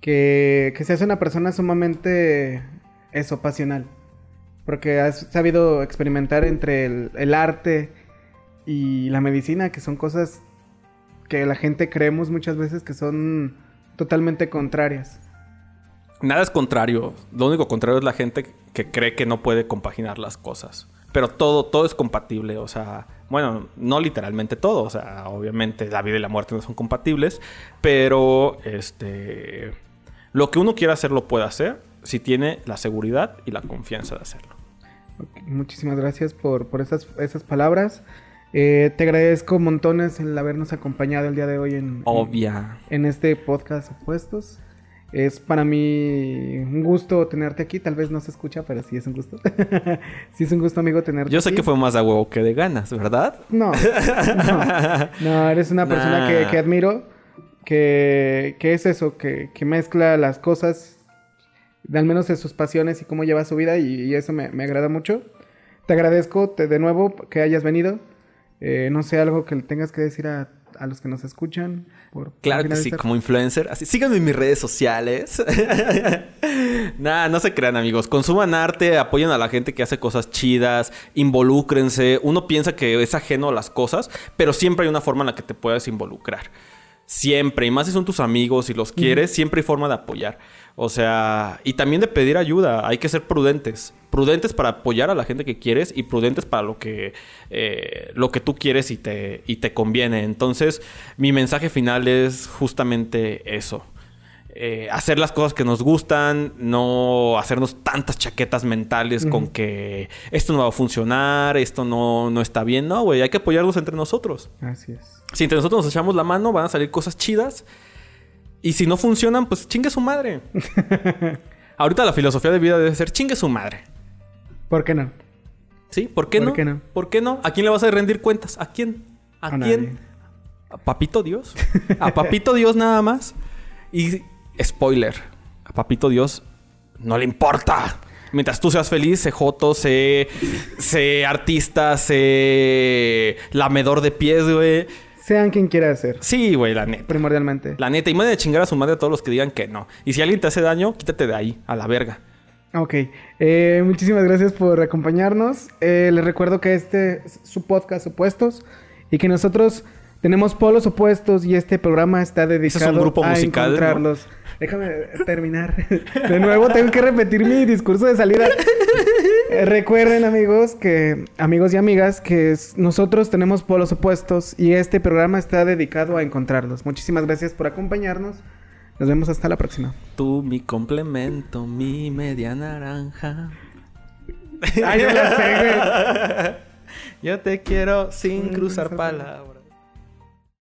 que, que seas una persona sumamente eso, pasional. Porque has sabido experimentar entre el arte y la medicina, que son cosas que la gente creemos muchas veces que son totalmente contrarias. Nada es contrario. Lo único contrario es la gente que cree que no puede compaginar las cosas. Pero todo, todo es compatible. O sea, bueno, no literalmente todo. O sea, obviamente la vida y la muerte no son compatibles. Pero, este... Lo que uno quiera hacer lo puede hacer si tiene la seguridad y la confianza de hacerlo. Muchísimas gracias por, por esas, esas palabras. Eh, te agradezco montones el habernos acompañado el día de hoy en, en- Obvia. en este podcast Opuestos. Es para mí un gusto tenerte aquí. Tal vez no se escucha, pero sí es un gusto. sí es un gusto, amigo, tenerte Yo sé aquí. que fue más de huevo que de ganas, ¿verdad? No, no, no, eres una persona Nah. que, que admiro, que, que es eso, que, que mezcla las cosas, al menos de sus pasiones y cómo lleva su vida, y, y eso me, me agrada mucho. Te agradezco te- de nuevo que hayas venido. Eh, no sé, algo que le tengas que decir a, a los que nos escuchan. Por, por Claro que sí, como influencer. Así, síganme en mis redes sociales. Nah, no se crean, amigos. Consuman arte, apoyen a la gente que hace cosas chidas, involúcrense. Uno piensa que es ajeno a las cosas, pero siempre hay una forma en la que te puedes involucrar. Siempre, y más si son tus amigos y los quieres, siempre hay forma de apoyar. O sea, y también de pedir ayuda. Hay que ser prudentes. Prudentes para apoyar a la gente que quieres y prudentes para lo que, eh, lo que tú quieres y te, y te conviene. Entonces, mi mensaje final es justamente eso. eh, hacer las cosas que nos gustan, no hacernos tantas chaquetas mentales con que esto no va a funcionar, esto no, no está bien. No, güey, hay que apoyarnos entre nosotros. Así es. Si entre nosotros nos echamos la mano, van a salir cosas chidas. Y si no funcionan, pues chingue su madre. Ahorita la filosofía de vida debe ser chingue su madre. ¿Por qué no? ¿Sí? ¿Por qué, ¿Por no? qué no? ¿Por qué no? ¿A quién le vas a rendir cuentas? ¿A quién? ¿A, A quién? nadie. ¿A Papito Dios? ¿A Papito Dios nada más? Y spoiler, a Papito Dios no le importa. Mientras tú seas feliz, sé joto, sé, sé artista, sé lamedor de pies, güey. Sean quien quiera ser, Sí, güey, la neta. primordialmente. La neta, y me de chingar a su madre a todos los que digan que no. Y si alguien te hace daño, quítate de ahí, a la verga. Ok, eh, muchísimas gracias por acompañarnos. Eh, les recuerdo que este es su podcast Opuestos y que nosotros tenemos polos opuestos y este programa está dedicado grupo a musical, ¿no? encontrarlos. Déjame terminar. De nuevo tengo que repetir mi discurso de salida. Eh, recuerden amigos que amigos y amigas que es- nosotros tenemos polos opuestos y este programa está dedicado a encontrarlos. Muchísimas gracias por acompañarnos. Nos vemos hasta la próxima. Tú, mi complemento, mi media naranja. Ay, yo la sé, güey. Yo te quiero sin cruzar palabras.